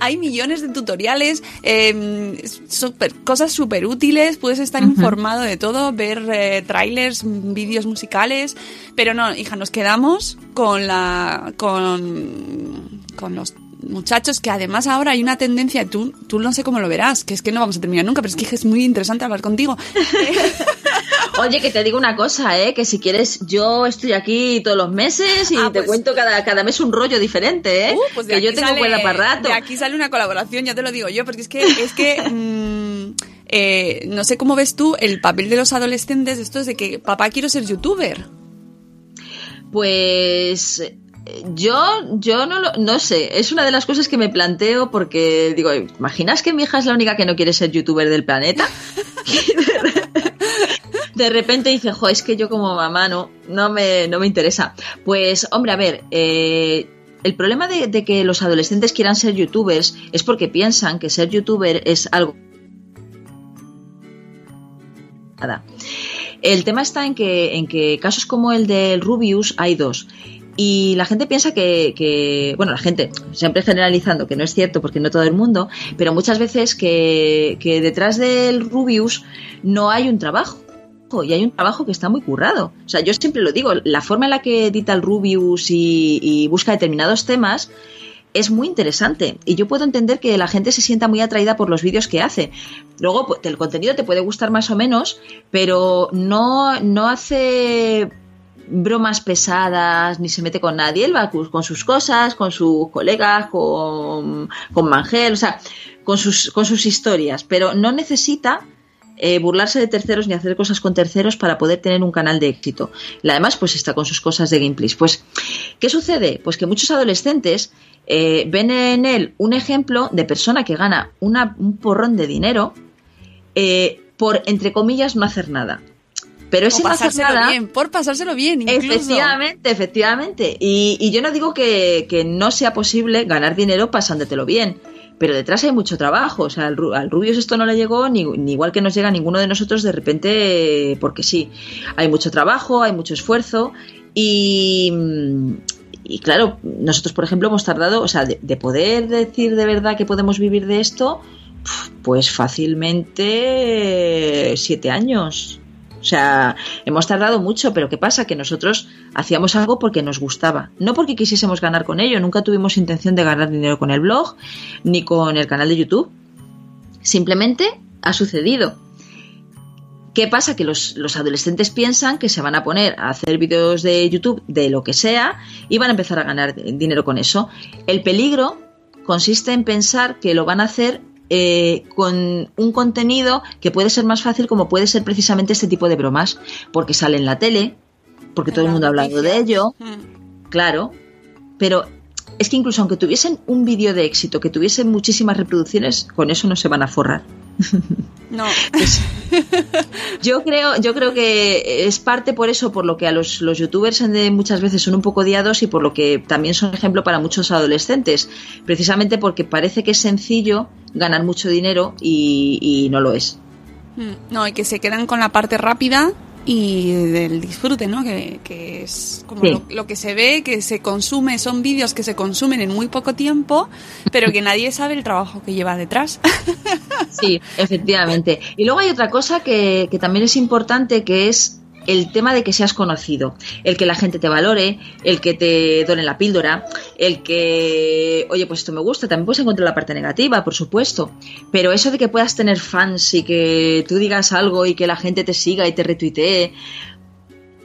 Hay millones de tutoriales, eh, super- cosas súper útiles, puedes estar informado de todo, ver eh, trailers, vídeos musicales, pero no, hija, nos quedamos con la con, con los muchachos que además ahora hay una tendencia, tú, tú no sé cómo lo verás, que es que no vamos a terminar nunca, pero es que es muy interesante hablar contigo. Oye, que te digo una cosa, ¿eh? Que si quieres, yo estoy aquí todos los meses y Ah, te pues- cuento cada, cada mes un rollo diferente, ¿eh? Uh, pues que yo tengo sale- cuerda para rato. De aquí sale una colaboración, ya te lo digo yo, porque es que, es que mm, eh, no sé cómo ves tú el papel de los adolescentes, esto es de que papá quiero ser youtuber. Pues yo, yo no lo, no sé, es una de las cosas que me planteo porque digo, ¿imaginas que mi hija es la única que no quiere ser youtuber del planeta? de repente dice, jo, es que yo como mamá no, no me, no me interesa. Pues, hombre, a ver, eh, el problema de, de que los adolescentes quieran ser youtubers es porque piensan que ser youtuber es algo nada. El tema está en que, en que casos como el del Rubius hay dos. Y la gente piensa que, que, bueno, la gente, siempre generalizando, que no es cierto porque no todo el mundo, pero muchas veces que, que detrás del Rubius no hay un trabajo y hay un trabajo que está muy currado. O sea, yo siempre lo digo, la forma en la que edita el Rubius y, y busca determinados temas es muy interesante y yo puedo entender que la gente se sienta muy atraída por los vídeos que hace. Luego, pues, el contenido te puede gustar más o menos, pero no, no hace bromas pesadas ni se mete con nadie. Él va con sus cosas, con sus colegas, con, con Mangel, o sea, con sus, con sus historias, pero no necesita eh, burlarse de terceros ni hacer cosas con terceros para poder tener un canal de éxito. Además, pues está con sus cosas de gameplays. Pues, ¿qué sucede? Pues que muchos adolescentes eh, ven en él un ejemplo de persona que gana un porrón de dinero eh, por, entre comillas, no hacer nada. Pero hacer pasárselo bien, por pasárselo bien, incluso. Efectivamente, efectivamente. Y, y yo no digo que, que no sea posible ganar dinero pasándotelo bien, pero detrás hay mucho trabajo. O sea, al, al Rubius esto no le llegó, ni, ni igual que nos llega a ninguno de nosotros de repente, porque sí. Hay mucho trabajo, hay mucho esfuerzo y. Y claro, nosotros, por ejemplo, hemos tardado, o sea, de, de poder decir de verdad que podemos vivir de esto, pues fácilmente eh, siete años. O sea, hemos tardado mucho, pero ¿qué pasa? Que nosotros hacíamos algo porque nos gustaba, no porque quisiésemos ganar con ello, nunca tuvimos intención de ganar dinero con el blog ni con el canal de YouTube. Simplemente ha sucedido. ¿Qué pasa? Que los, los adolescentes piensan que se van a poner a hacer vídeos de YouTube de lo que sea y van a empezar a ganar dinero con eso. El peligro consiste en pensar que lo van a hacer eh, con un contenido que puede ser más fácil como puede ser precisamente este tipo de bromas, porque sale en la tele, porque todo el mundo ha hablado de ello, Mm. claro, pero es que incluso aunque tuviesen un vídeo de éxito, que tuviesen muchísimas reproducciones, con eso no se van a forrar. No, Yo creo, yo creo que es parte por eso, por lo que a los, los youtubers muchas veces son un poco odiados y por lo que también son ejemplo para muchos adolescentes. Precisamente porque parece que es sencillo ganar mucho dinero y, y no lo es. Mm, no, y que se quedan con la parte rápida y del disfrute, ¿no? Que, que es como Sí. lo, lo que se ve, que se consume, son vídeos que se consumen en muy poco tiempo, pero que nadie sabe el trabajo que lleva detrás. Sí, efectivamente. Y luego hay otra cosa que, que también es importante, que es el tema de que seas conocido, el que la gente te valore, el que te donen la píldora, el que, oye, pues esto me gusta, también puedes encontrar la parte negativa, por supuesto, pero eso de que puedas tener fans y que tú digas algo y que la gente te siga y te retuitee,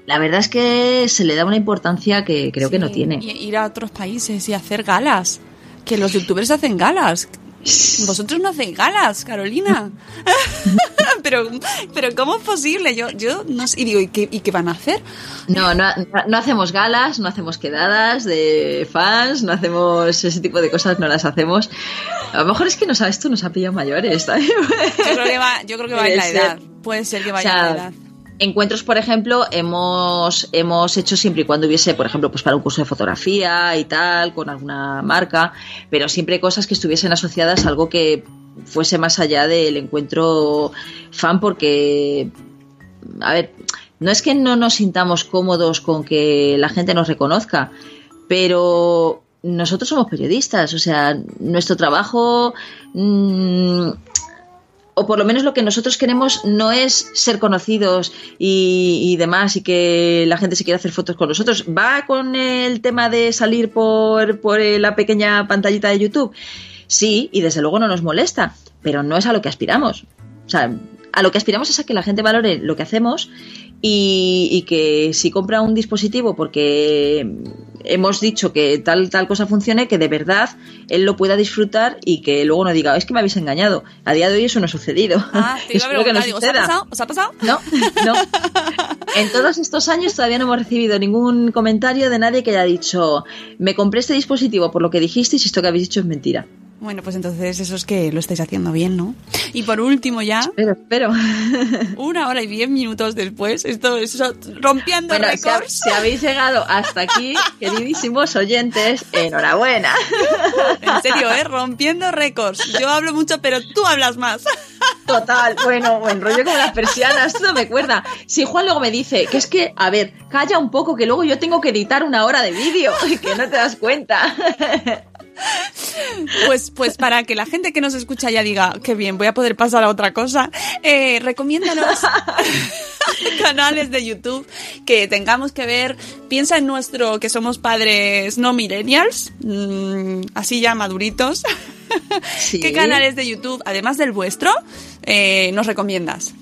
la verdad es que se le da una importancia que creo que no tiene. Ir a otros países y hacer galas. Que los youtubers hacen galas. Vosotros no hacéis galas, Carolina. pero, pero ¿cómo es posible? Yo, yo no sé. Y digo, ¿y qué, ¿y qué van a hacer? No, no, no hacemos galas, no hacemos quedadas de fans, no hacemos ese tipo de cosas, no las hacemos. A lo mejor es que nos, esto nos ha pillado mayores. Yo creo que va, yo creo que va en la edad. Puede ser que vaya O sea, en la edad. Encuentros, por ejemplo, hemos, hemos hecho siempre y cuando hubiese, por ejemplo, pues para un curso de fotografía y tal, con alguna marca, pero siempre cosas que estuviesen asociadas a algo que fuese más allá del encuentro fan, porque, a ver, no es que no nos sintamos cómodos con que la gente nos reconozca, pero nosotros somos periodistas, o sea, nuestro trabajo mm, o por lo menos lo que nosotros queremos no es ser conocidos y, demás y que la gente se quiera hacer fotos con nosotros. Va con el tema de salir por, por la pequeña pantallita de YouTube. Sí, y desde luego no nos molesta, pero no es a lo que aspiramos. O sea, a lo que aspiramos es a que la gente valore lo que hacemos y, y que si compra un dispositivo porque hemos dicho que tal tal cosa funcione, que de verdad él lo pueda disfrutar y que luego no diga, es que me habéis engañado. A día de hoy eso no ha sucedido. Ah, te iba a Espero que no preguntar, digo, ¿os ha pasado? ¿Os ha pasado? No, no. En todos estos años todavía no hemos recibido ningún comentario de nadie que haya dicho, me compré este dispositivo por lo que dijisteis y esto que habéis dicho es mentira. Bueno, pues entonces eso es que lo estáis haciendo bien, ¿no? Y por último ya, Pero, espero. una hora y diez minutos después, esto es rompiendo Bueno, si, récords. si habéis llegado hasta aquí, queridísimos oyentes, enhorabuena. En serio, ¿eh? Rompiendo récords. Yo hablo mucho, pero tú hablas más. Total, bueno, buen rollo como las persianas, todo me cuerda. Si Juan luego me dice que es que, a ver, calla un poco, que luego yo tengo que editar una hora de vídeo y que no te das cuenta. Pues, pues para que la gente que nos escucha ya diga, qué bien, voy a poder pasar a otra cosa, eh, recomiéndanos canales de YouTube que tengamos que ver. Piensa en nuestro, que somos padres no millennials, mm, así ya maduritos. Sí. ¿Qué canales de YouTube, además del vuestro, eh, nos recomiendas?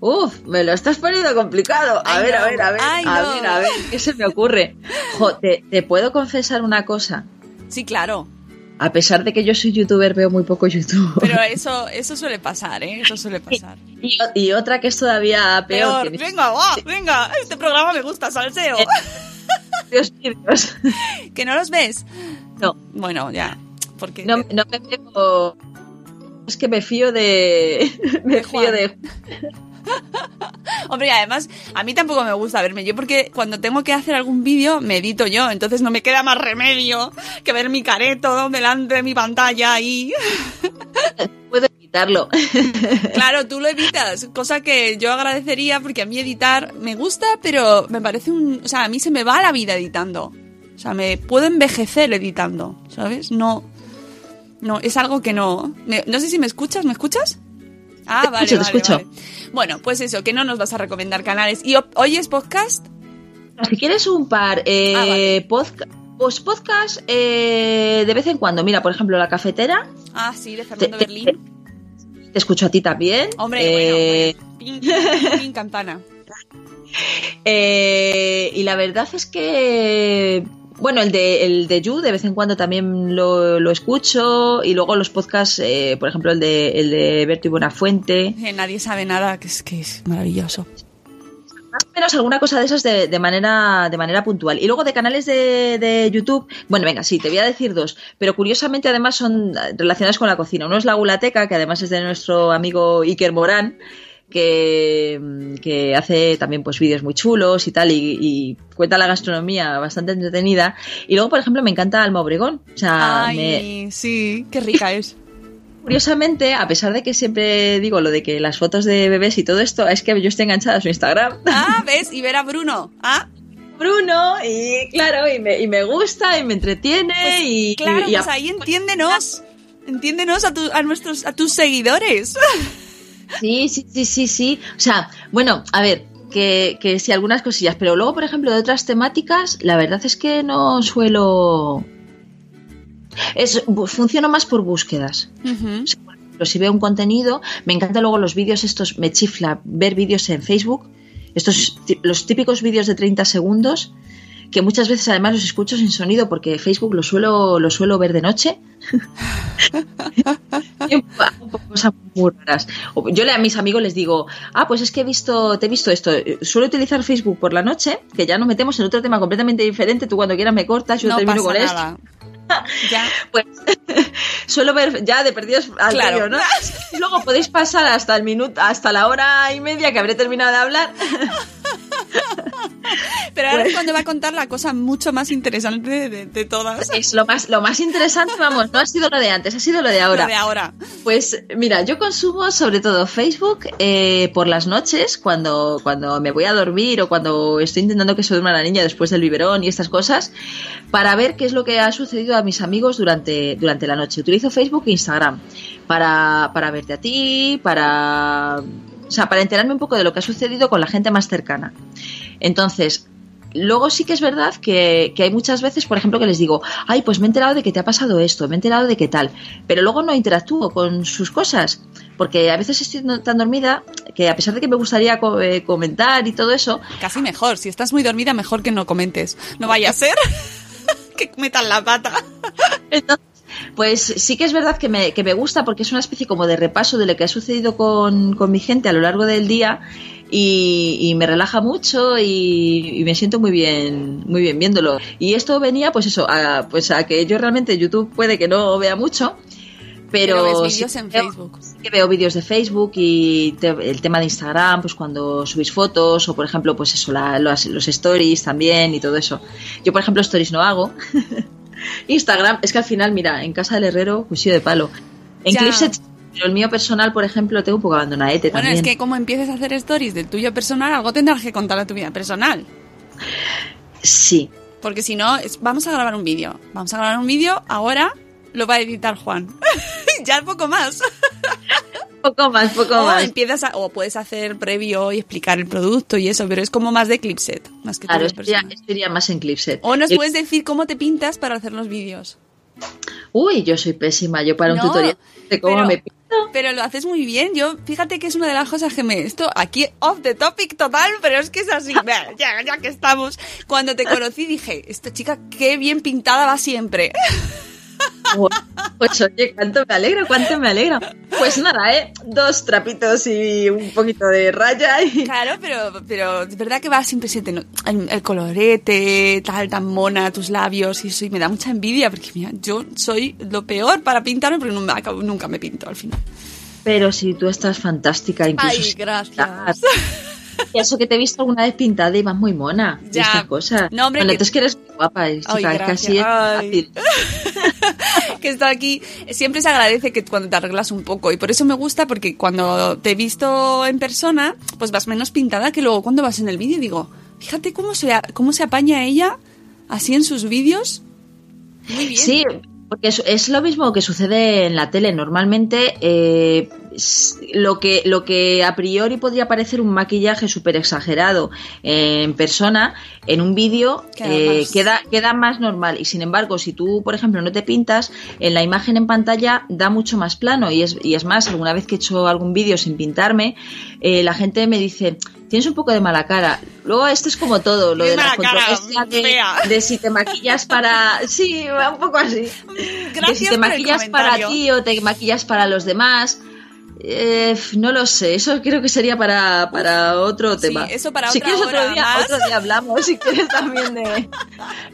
Uf, me lo estás poniendo complicado. A Ay, ver, no. a ver, a ver, Ay, a no. ver, a ver, ¿qué se me ocurre? Jo, te, te puedo confesar una cosa. Sí, claro. A pesar de que yo soy youtuber, veo muy poco YouTube. Pero eso, eso suele pasar, ¿eh? Eso suele pasar. Y, y otra que es todavía peor. Peor. que mis Venga, va, venga. Este programa me gusta, salseo. propios vídeos. ¿Que no los ves? No, Bueno, ya. Porque no, no me veo. Es que me fío de. Me De fío de. Hombre, y además, a mí tampoco me gusta verme yo porque cuando tengo que hacer algún vídeo me edito yo, entonces no me queda más remedio que ver mi careto delante de mi pantalla ahí. Puedo evitarlo. Claro, tú lo evitas, cosa que yo agradecería porque a mí editar me gusta, pero me parece un... O sea, a mí se me va la vida editando. O sea, me puedo envejecer editando, ¿sabes? No... No, es algo que no... no sé si me escuchas, ¿me escuchas? Ah, Te vale, escucho, te vale, escucho. vale. Bueno, pues eso, que no nos vas a recomendar canales. ¿Y oyes podcast? Si quieres un par, eh, Ah, pues podcast eh, de vez en cuando. Mira, por ejemplo, La Cafetera. Ah, sí, de Fernando Te- te- Berlín. Te escucho a ti también. Hombre, Eh, bueno, bueno. Pin, pin, pin, campana. Eh, y la verdad es que, bueno, el de, el de You de vez en cuando también lo, lo escucho. Y luego los podcasts, eh, por ejemplo, el de, el de Berto y Buenafuente. Eh, Nadie sabe nada, que es que es maravilloso. Más o menos alguna cosa de esas de, de manera, de manera puntual. Y luego de canales de, de YouTube, bueno, venga, sí, te voy a decir dos, pero curiosamente además son relacionados con la cocina. Uno es La Gulateca, que además es de nuestro amigo Iker Morán, que, que hace también pues vídeos muy chulos y tal, y, y cuenta la gastronomía bastante entretenida. Y luego, por ejemplo, me encanta Alma Obregón. O sea, Ay, me- sí, qué rica es. curiosamente, a pesar de que siempre digo lo de que las fotos de bebés y todo esto, es que yo estoy enganchada a su Instagram. Ah, ¿ves? Y ver a Bruno. Ah, Bruno y claro, y me, y me gusta y me entretiene pues, y, claro, y- y pues ahí entiéndenos. Entiéndenos a, tu- a nuestros, a tus seguidores. sí, sí, sí, sí, sí. O sea, bueno, a ver, que, que sí, algunas cosillas, pero luego, por ejemplo, de otras temáticas, la verdad es que no suelo... Es, funciono más por búsquedas. Ujú. Pero si veo un contenido, me encantan luego los vídeos estos, me chifla ver vídeos en Facebook, estos los típicos vídeos de 30 segundos, que muchas veces además los escucho sin sonido porque Facebook lo suelo, lo suelo ver de noche. Cosas muy raras. Yo le a mis amigos les digo, ah, pues es que he visto, te he visto esto. Suelo utilizar Facebook por la noche, que ya nos metemos en otro tema completamente diferente. Tú cuando quieras me cortas, yo no termino pasa con esto. Ya. Pues suelo ver ya de perdidos al Claro. Y luego podéis pasar hasta el minuto, hasta la hora y media que habré terminado de hablar. Pero ahora es cuando va a contar la cosa mucho más interesante de, de- de todas. Es lo más, lo más interesante, vamos, no ha sido lo de antes, ha sido lo de ahora. Lo de ahora. Pues mira, yo consumo sobre todo Facebook eh, por las noches, cuando, cuando me voy a dormir o cuando estoy intentando que se duerma la niña después del biberón y estas cosas, para ver qué es lo que ha sucedido a mis amigos durante, durante la noche. Utilizo Facebook e Instagram para, para verte a ti, para, o sea, para enterarme un poco de lo que ha sucedido con la gente más cercana. Entonces, Luego sí que es verdad que, que hay muchas veces, por ejemplo, que les digo, ay, pues me he enterado de que te ha pasado esto, me he enterado de qué tal, pero luego no interactúo con sus cosas, porque a veces estoy tan dormida que a pesar de que me gustaría co- eh, comentar y todo eso, Casi mejor. Si estás muy dormida, mejor que no comentes. No vaya a ser que metan la pata. Entonces, pues sí que es verdad que me, que me gusta porque es una especie como de repaso de lo que ha sucedido con, con mi gente a lo largo del día y, y me relaja mucho y, y me siento muy bien, muy bien viéndolo. Y esto venía, pues eso, a, pues a que yo realmente YouTube puede que no vea mucho, pero, Pero ves sí en veo- Facebook. sí que veo vídeos de Facebook y te- el tema de Instagram, pues cuando subís fotos o por ejemplo, pues eso, la- los, los stories también y todo eso. Yo, por ejemplo, stories no hago. Instagram, es que al final, mira, en casa del herrero, cuchillo de palo. En Ya. Clipset, pero el mío personal, por ejemplo, lo tengo un poco abandonadete Bueno, también. es que como empieces a hacer stories del tuyo personal, algo tendrás que contar de tu vida personal. Sí, Porque si no, es- vamos a grabar un vídeo. Vamos a grabar un vídeo, ahora lo va a editar Juan. ya poco más. poco más, poco o más. empiezas a- o puedes hacer previo y explicar el producto y eso, pero es como más de Clipset, más que Claro, esto iría más en Clipset. O nos puedes decir cómo te pintas para hacer los vídeos. Uy, yo soy pésima, yo para un tutorial de cómo pero- me pinto. Pero lo haces muy bien. Yo, fíjate que es una de las cosas que me. Esto aquí off the topic total, pero es que es así. Ya, ya que estamos. Cuando te conocí dije, esta chica qué bien pintada va siempre. Pues oye, cuánto me alegra, cuánto me alegra. Pues nada, ¿eh? Dos trapitos y un poquito de raya y... Claro, pero, pero es verdad que va siempre se te no- el, el colorete, tal, tan mona, tus labios y eso. Y me da mucha envidia porque, mira, yo soy lo peor para pintarme porque nunca me pinto al final. Pero si tú estás fantástica, incluso Ay, gracias. Y eso que te he visto alguna vez pintada y vas muy mona. y Ya. estas cosas. No, hombre, bueno, que- es que eres muy guapa, eh, chica, Ay, es Ay. fácil. que está aquí, siempre se agradece que cuando te arreglas un poco y por eso me gusta porque cuando te he visto en persona, pues vas menos pintada que luego cuando vas en el vídeo digo, fíjate cómo se, cómo se apaña ella así en sus vídeos. Muy bien. Sí, porque es, es lo mismo que sucede en la tele. Normalmente eh, lo, que, lo que a priori podría parecer un maquillaje súper exagerado eh, en persona, en un vídeo Queda eh, más- queda, queda más normal. Y sin embargo, si tú, por ejemplo, no te pintas, en la imagen en pantalla da mucho más plano. Y es, y es más, alguna vez que he hecho algún vídeo sin pintarme, eh, la gente me dice... Tienes un poco de mala cara. Luego esto es como todo, lo de la controversia de, de si te maquillas para... Sí, un poco así Gracias si te por el maquillas para ti o te maquillas para los demás. Eh, no lo sé, eso creo que sería para, para otro Sí, tema. eso para si otra quieres otro día, más. otro día hablamos, si quieres también de...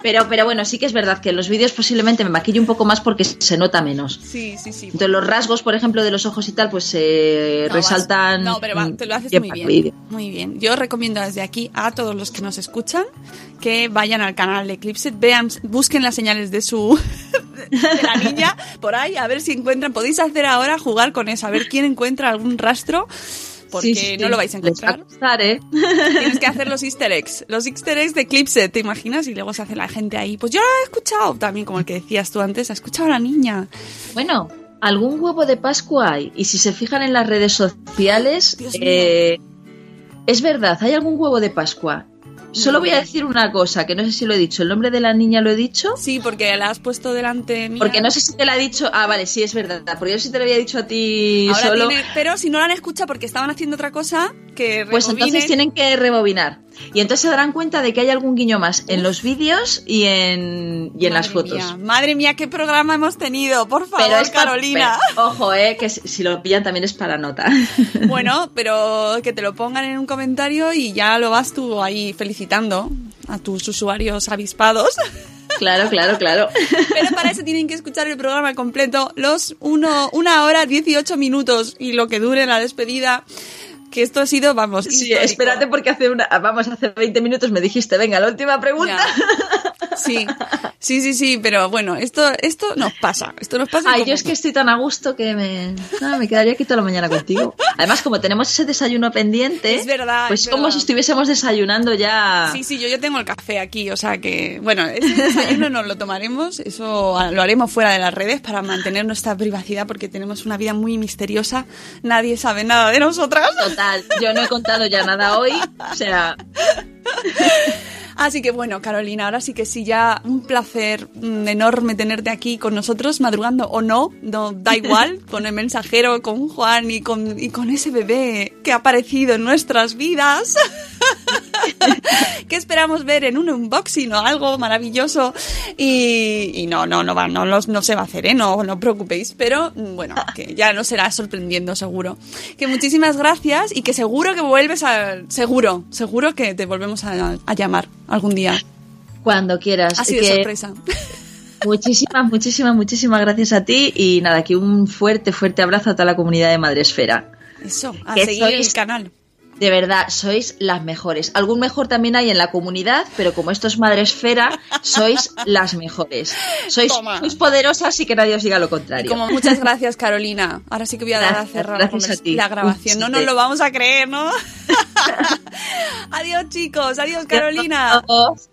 Pero, pero bueno, sí que es verdad que en los vídeos posiblemente me maquillo un poco más porque se nota menos. Sí, sí, sí. Entonces los rasgos, por ejemplo, de los ojos y tal, pues se No, vas- resaltan. No, pero va, te lo haces muy bien. Muy bien. Yo recomiendo desde aquí a todos los que nos escuchan que vayan al canal de Clipset, vean, busquen las señales de su de la niña por ahí, a ver si encuentran. Podéis hacer ahora jugar con eso, a ver quién encuentra algún rastro. Porque Sí, sí, no lo vais a encontrar. ¿eh? Tienes que hacer los easter eggs. Los easter eggs de Clipset, ¿te imaginas? Y luego se hace la gente ahí. Pues yo lo he escuchado también, como el que decías tú antes. Ha escuchado a la niña. Bueno, algún huevo de Pascua hay. Y si se fijan en las redes sociales, eh, es verdad, hay algún huevo de Pascua. Solo voy a decir una cosa, que no sé si lo he dicho. ¿El nombre de la niña lo he dicho? Sí, porque la has puesto delante mía. Porque no sé si te la he dicho. Ah, vale, sí, es verdad. Porque yo sí te lo había dicho a ti Ahora solo. tiene- pero si no la han escuchado porque estaban haciendo otra cosa, que Pues entonces tienen que rebobinar. Y entonces se darán cuenta de que hay algún guiño más en los vídeos y en, y en las fotos. mía, madre mía, qué programa hemos tenido, por favor, Pero es pa- Carolina. pero, ojo, eh, que si si lo pillan también es para nota. Bueno, pero que te lo pongan en un comentario y ya lo vas tú ahí felicitando a tus usuarios avispados. claro, claro, claro. Pero para eso tienen que escuchar el programa completo, los uno, una hora, 18 minutos y lo que dure la despedida. Que esto ha sido, vamos, Sí, histórico. espérate porque hace una, vamos, hace 20 minutos me dijiste, venga, la última pregunta. Ya. Sí, sí, sí, sí, pero bueno, esto, esto nos pasa, esto nos pasa. Ay, como- yo es que estoy tan a gusto que me, me quedaría aquí toda la mañana contigo. Además, como tenemos ese desayuno pendiente, Es verdad, pues es como verdad. si estuviésemos desayunando ya. Sí, sí, yo ya tengo el café aquí, o sea que, bueno, ese desayuno nos lo tomaremos, eso lo haremos fuera de las redes para mantener nuestra privacidad porque tenemos una vida muy misteriosa, nadie sabe nada de nosotras. Total, yo no he contado ya nada hoy, o sea, Así que bueno, Carolina, ahora sí que sí, ya un placer mm, enorme tenerte aquí con nosotros, madrugando o no, no da igual, con el mensajero, con Juan y con, y con ese bebé que ha aparecido en nuestras vidas. que esperamos ver en un unboxing o algo maravilloso. Y, y no, no, no va, no, no, no se va a hacer, ¿eh? No, no os preocupéis. Pero bueno, que ya nos será sorprendiendo seguro. Que muchísimas gracias y que seguro que vuelves a. Seguro, seguro que te volvemos a, a llamar algún día. Cuando quieras. Así de Que sorpresa. Muchísimas, muchísimas, muchísimas gracias a ti y nada, aquí un fuerte, fuerte abrazo a toda la comunidad de Madresfera. Eso, a Que seguir sois- el canal. De verdad, sois las mejores. Algún mejor también hay en la comunidad, pero como esto es Madresfera, sois las mejores. Sois, sois poderosas y que nadie os diga lo Y contrario. como muchas gracijas, Carolina. Ahora sí que voy a dar a Gracias, cerrar la, gracias a convers- ti. la grabación. No nos lo vamos a creer, ¿no? adiós, chicos. Adiós, Carolina. Adiós.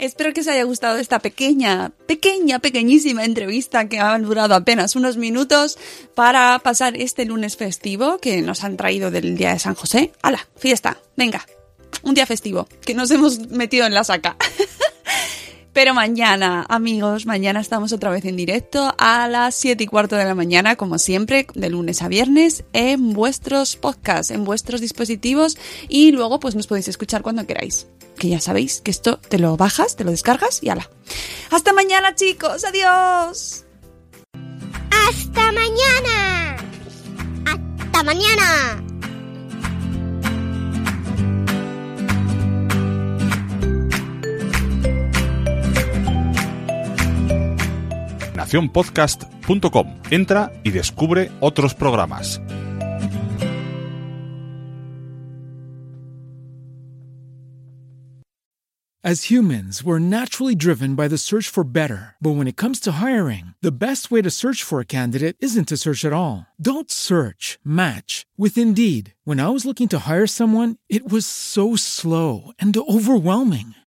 Espero que os haya gustado esta pequeña, pequeña, pequeñísima entrevista que ha durado apenas unos minutos para pasar este lunes festivo que nos han traído del Día de San José. ¡Hala! Fiesta. Venga. Un día festivo que nos hemos metido en la saca. Pero mañana, amigos, mañana estamos otra vez en directo a las 7 y cuarto de la mañana, como siempre, de lunes a viernes, en vuestros podcasts, en vuestros dispositivos y luego pues nos podéis escuchar cuando queráis. Que ya sabéis que esto te lo bajas, te lo descargas y ala. Hasta mañana, chicos. Adiós. ¡Hasta mañana! ¡Hasta mañana! nacionpodcast.com. Entra y descubre otros programas. As humans, we're naturally driven by the search for better. But when it comes to hiring, the best way to search for a candidate isn't to search at all. Don't search, match with Indeed. When I was looking to hire someone, it was so slow and overwhelming.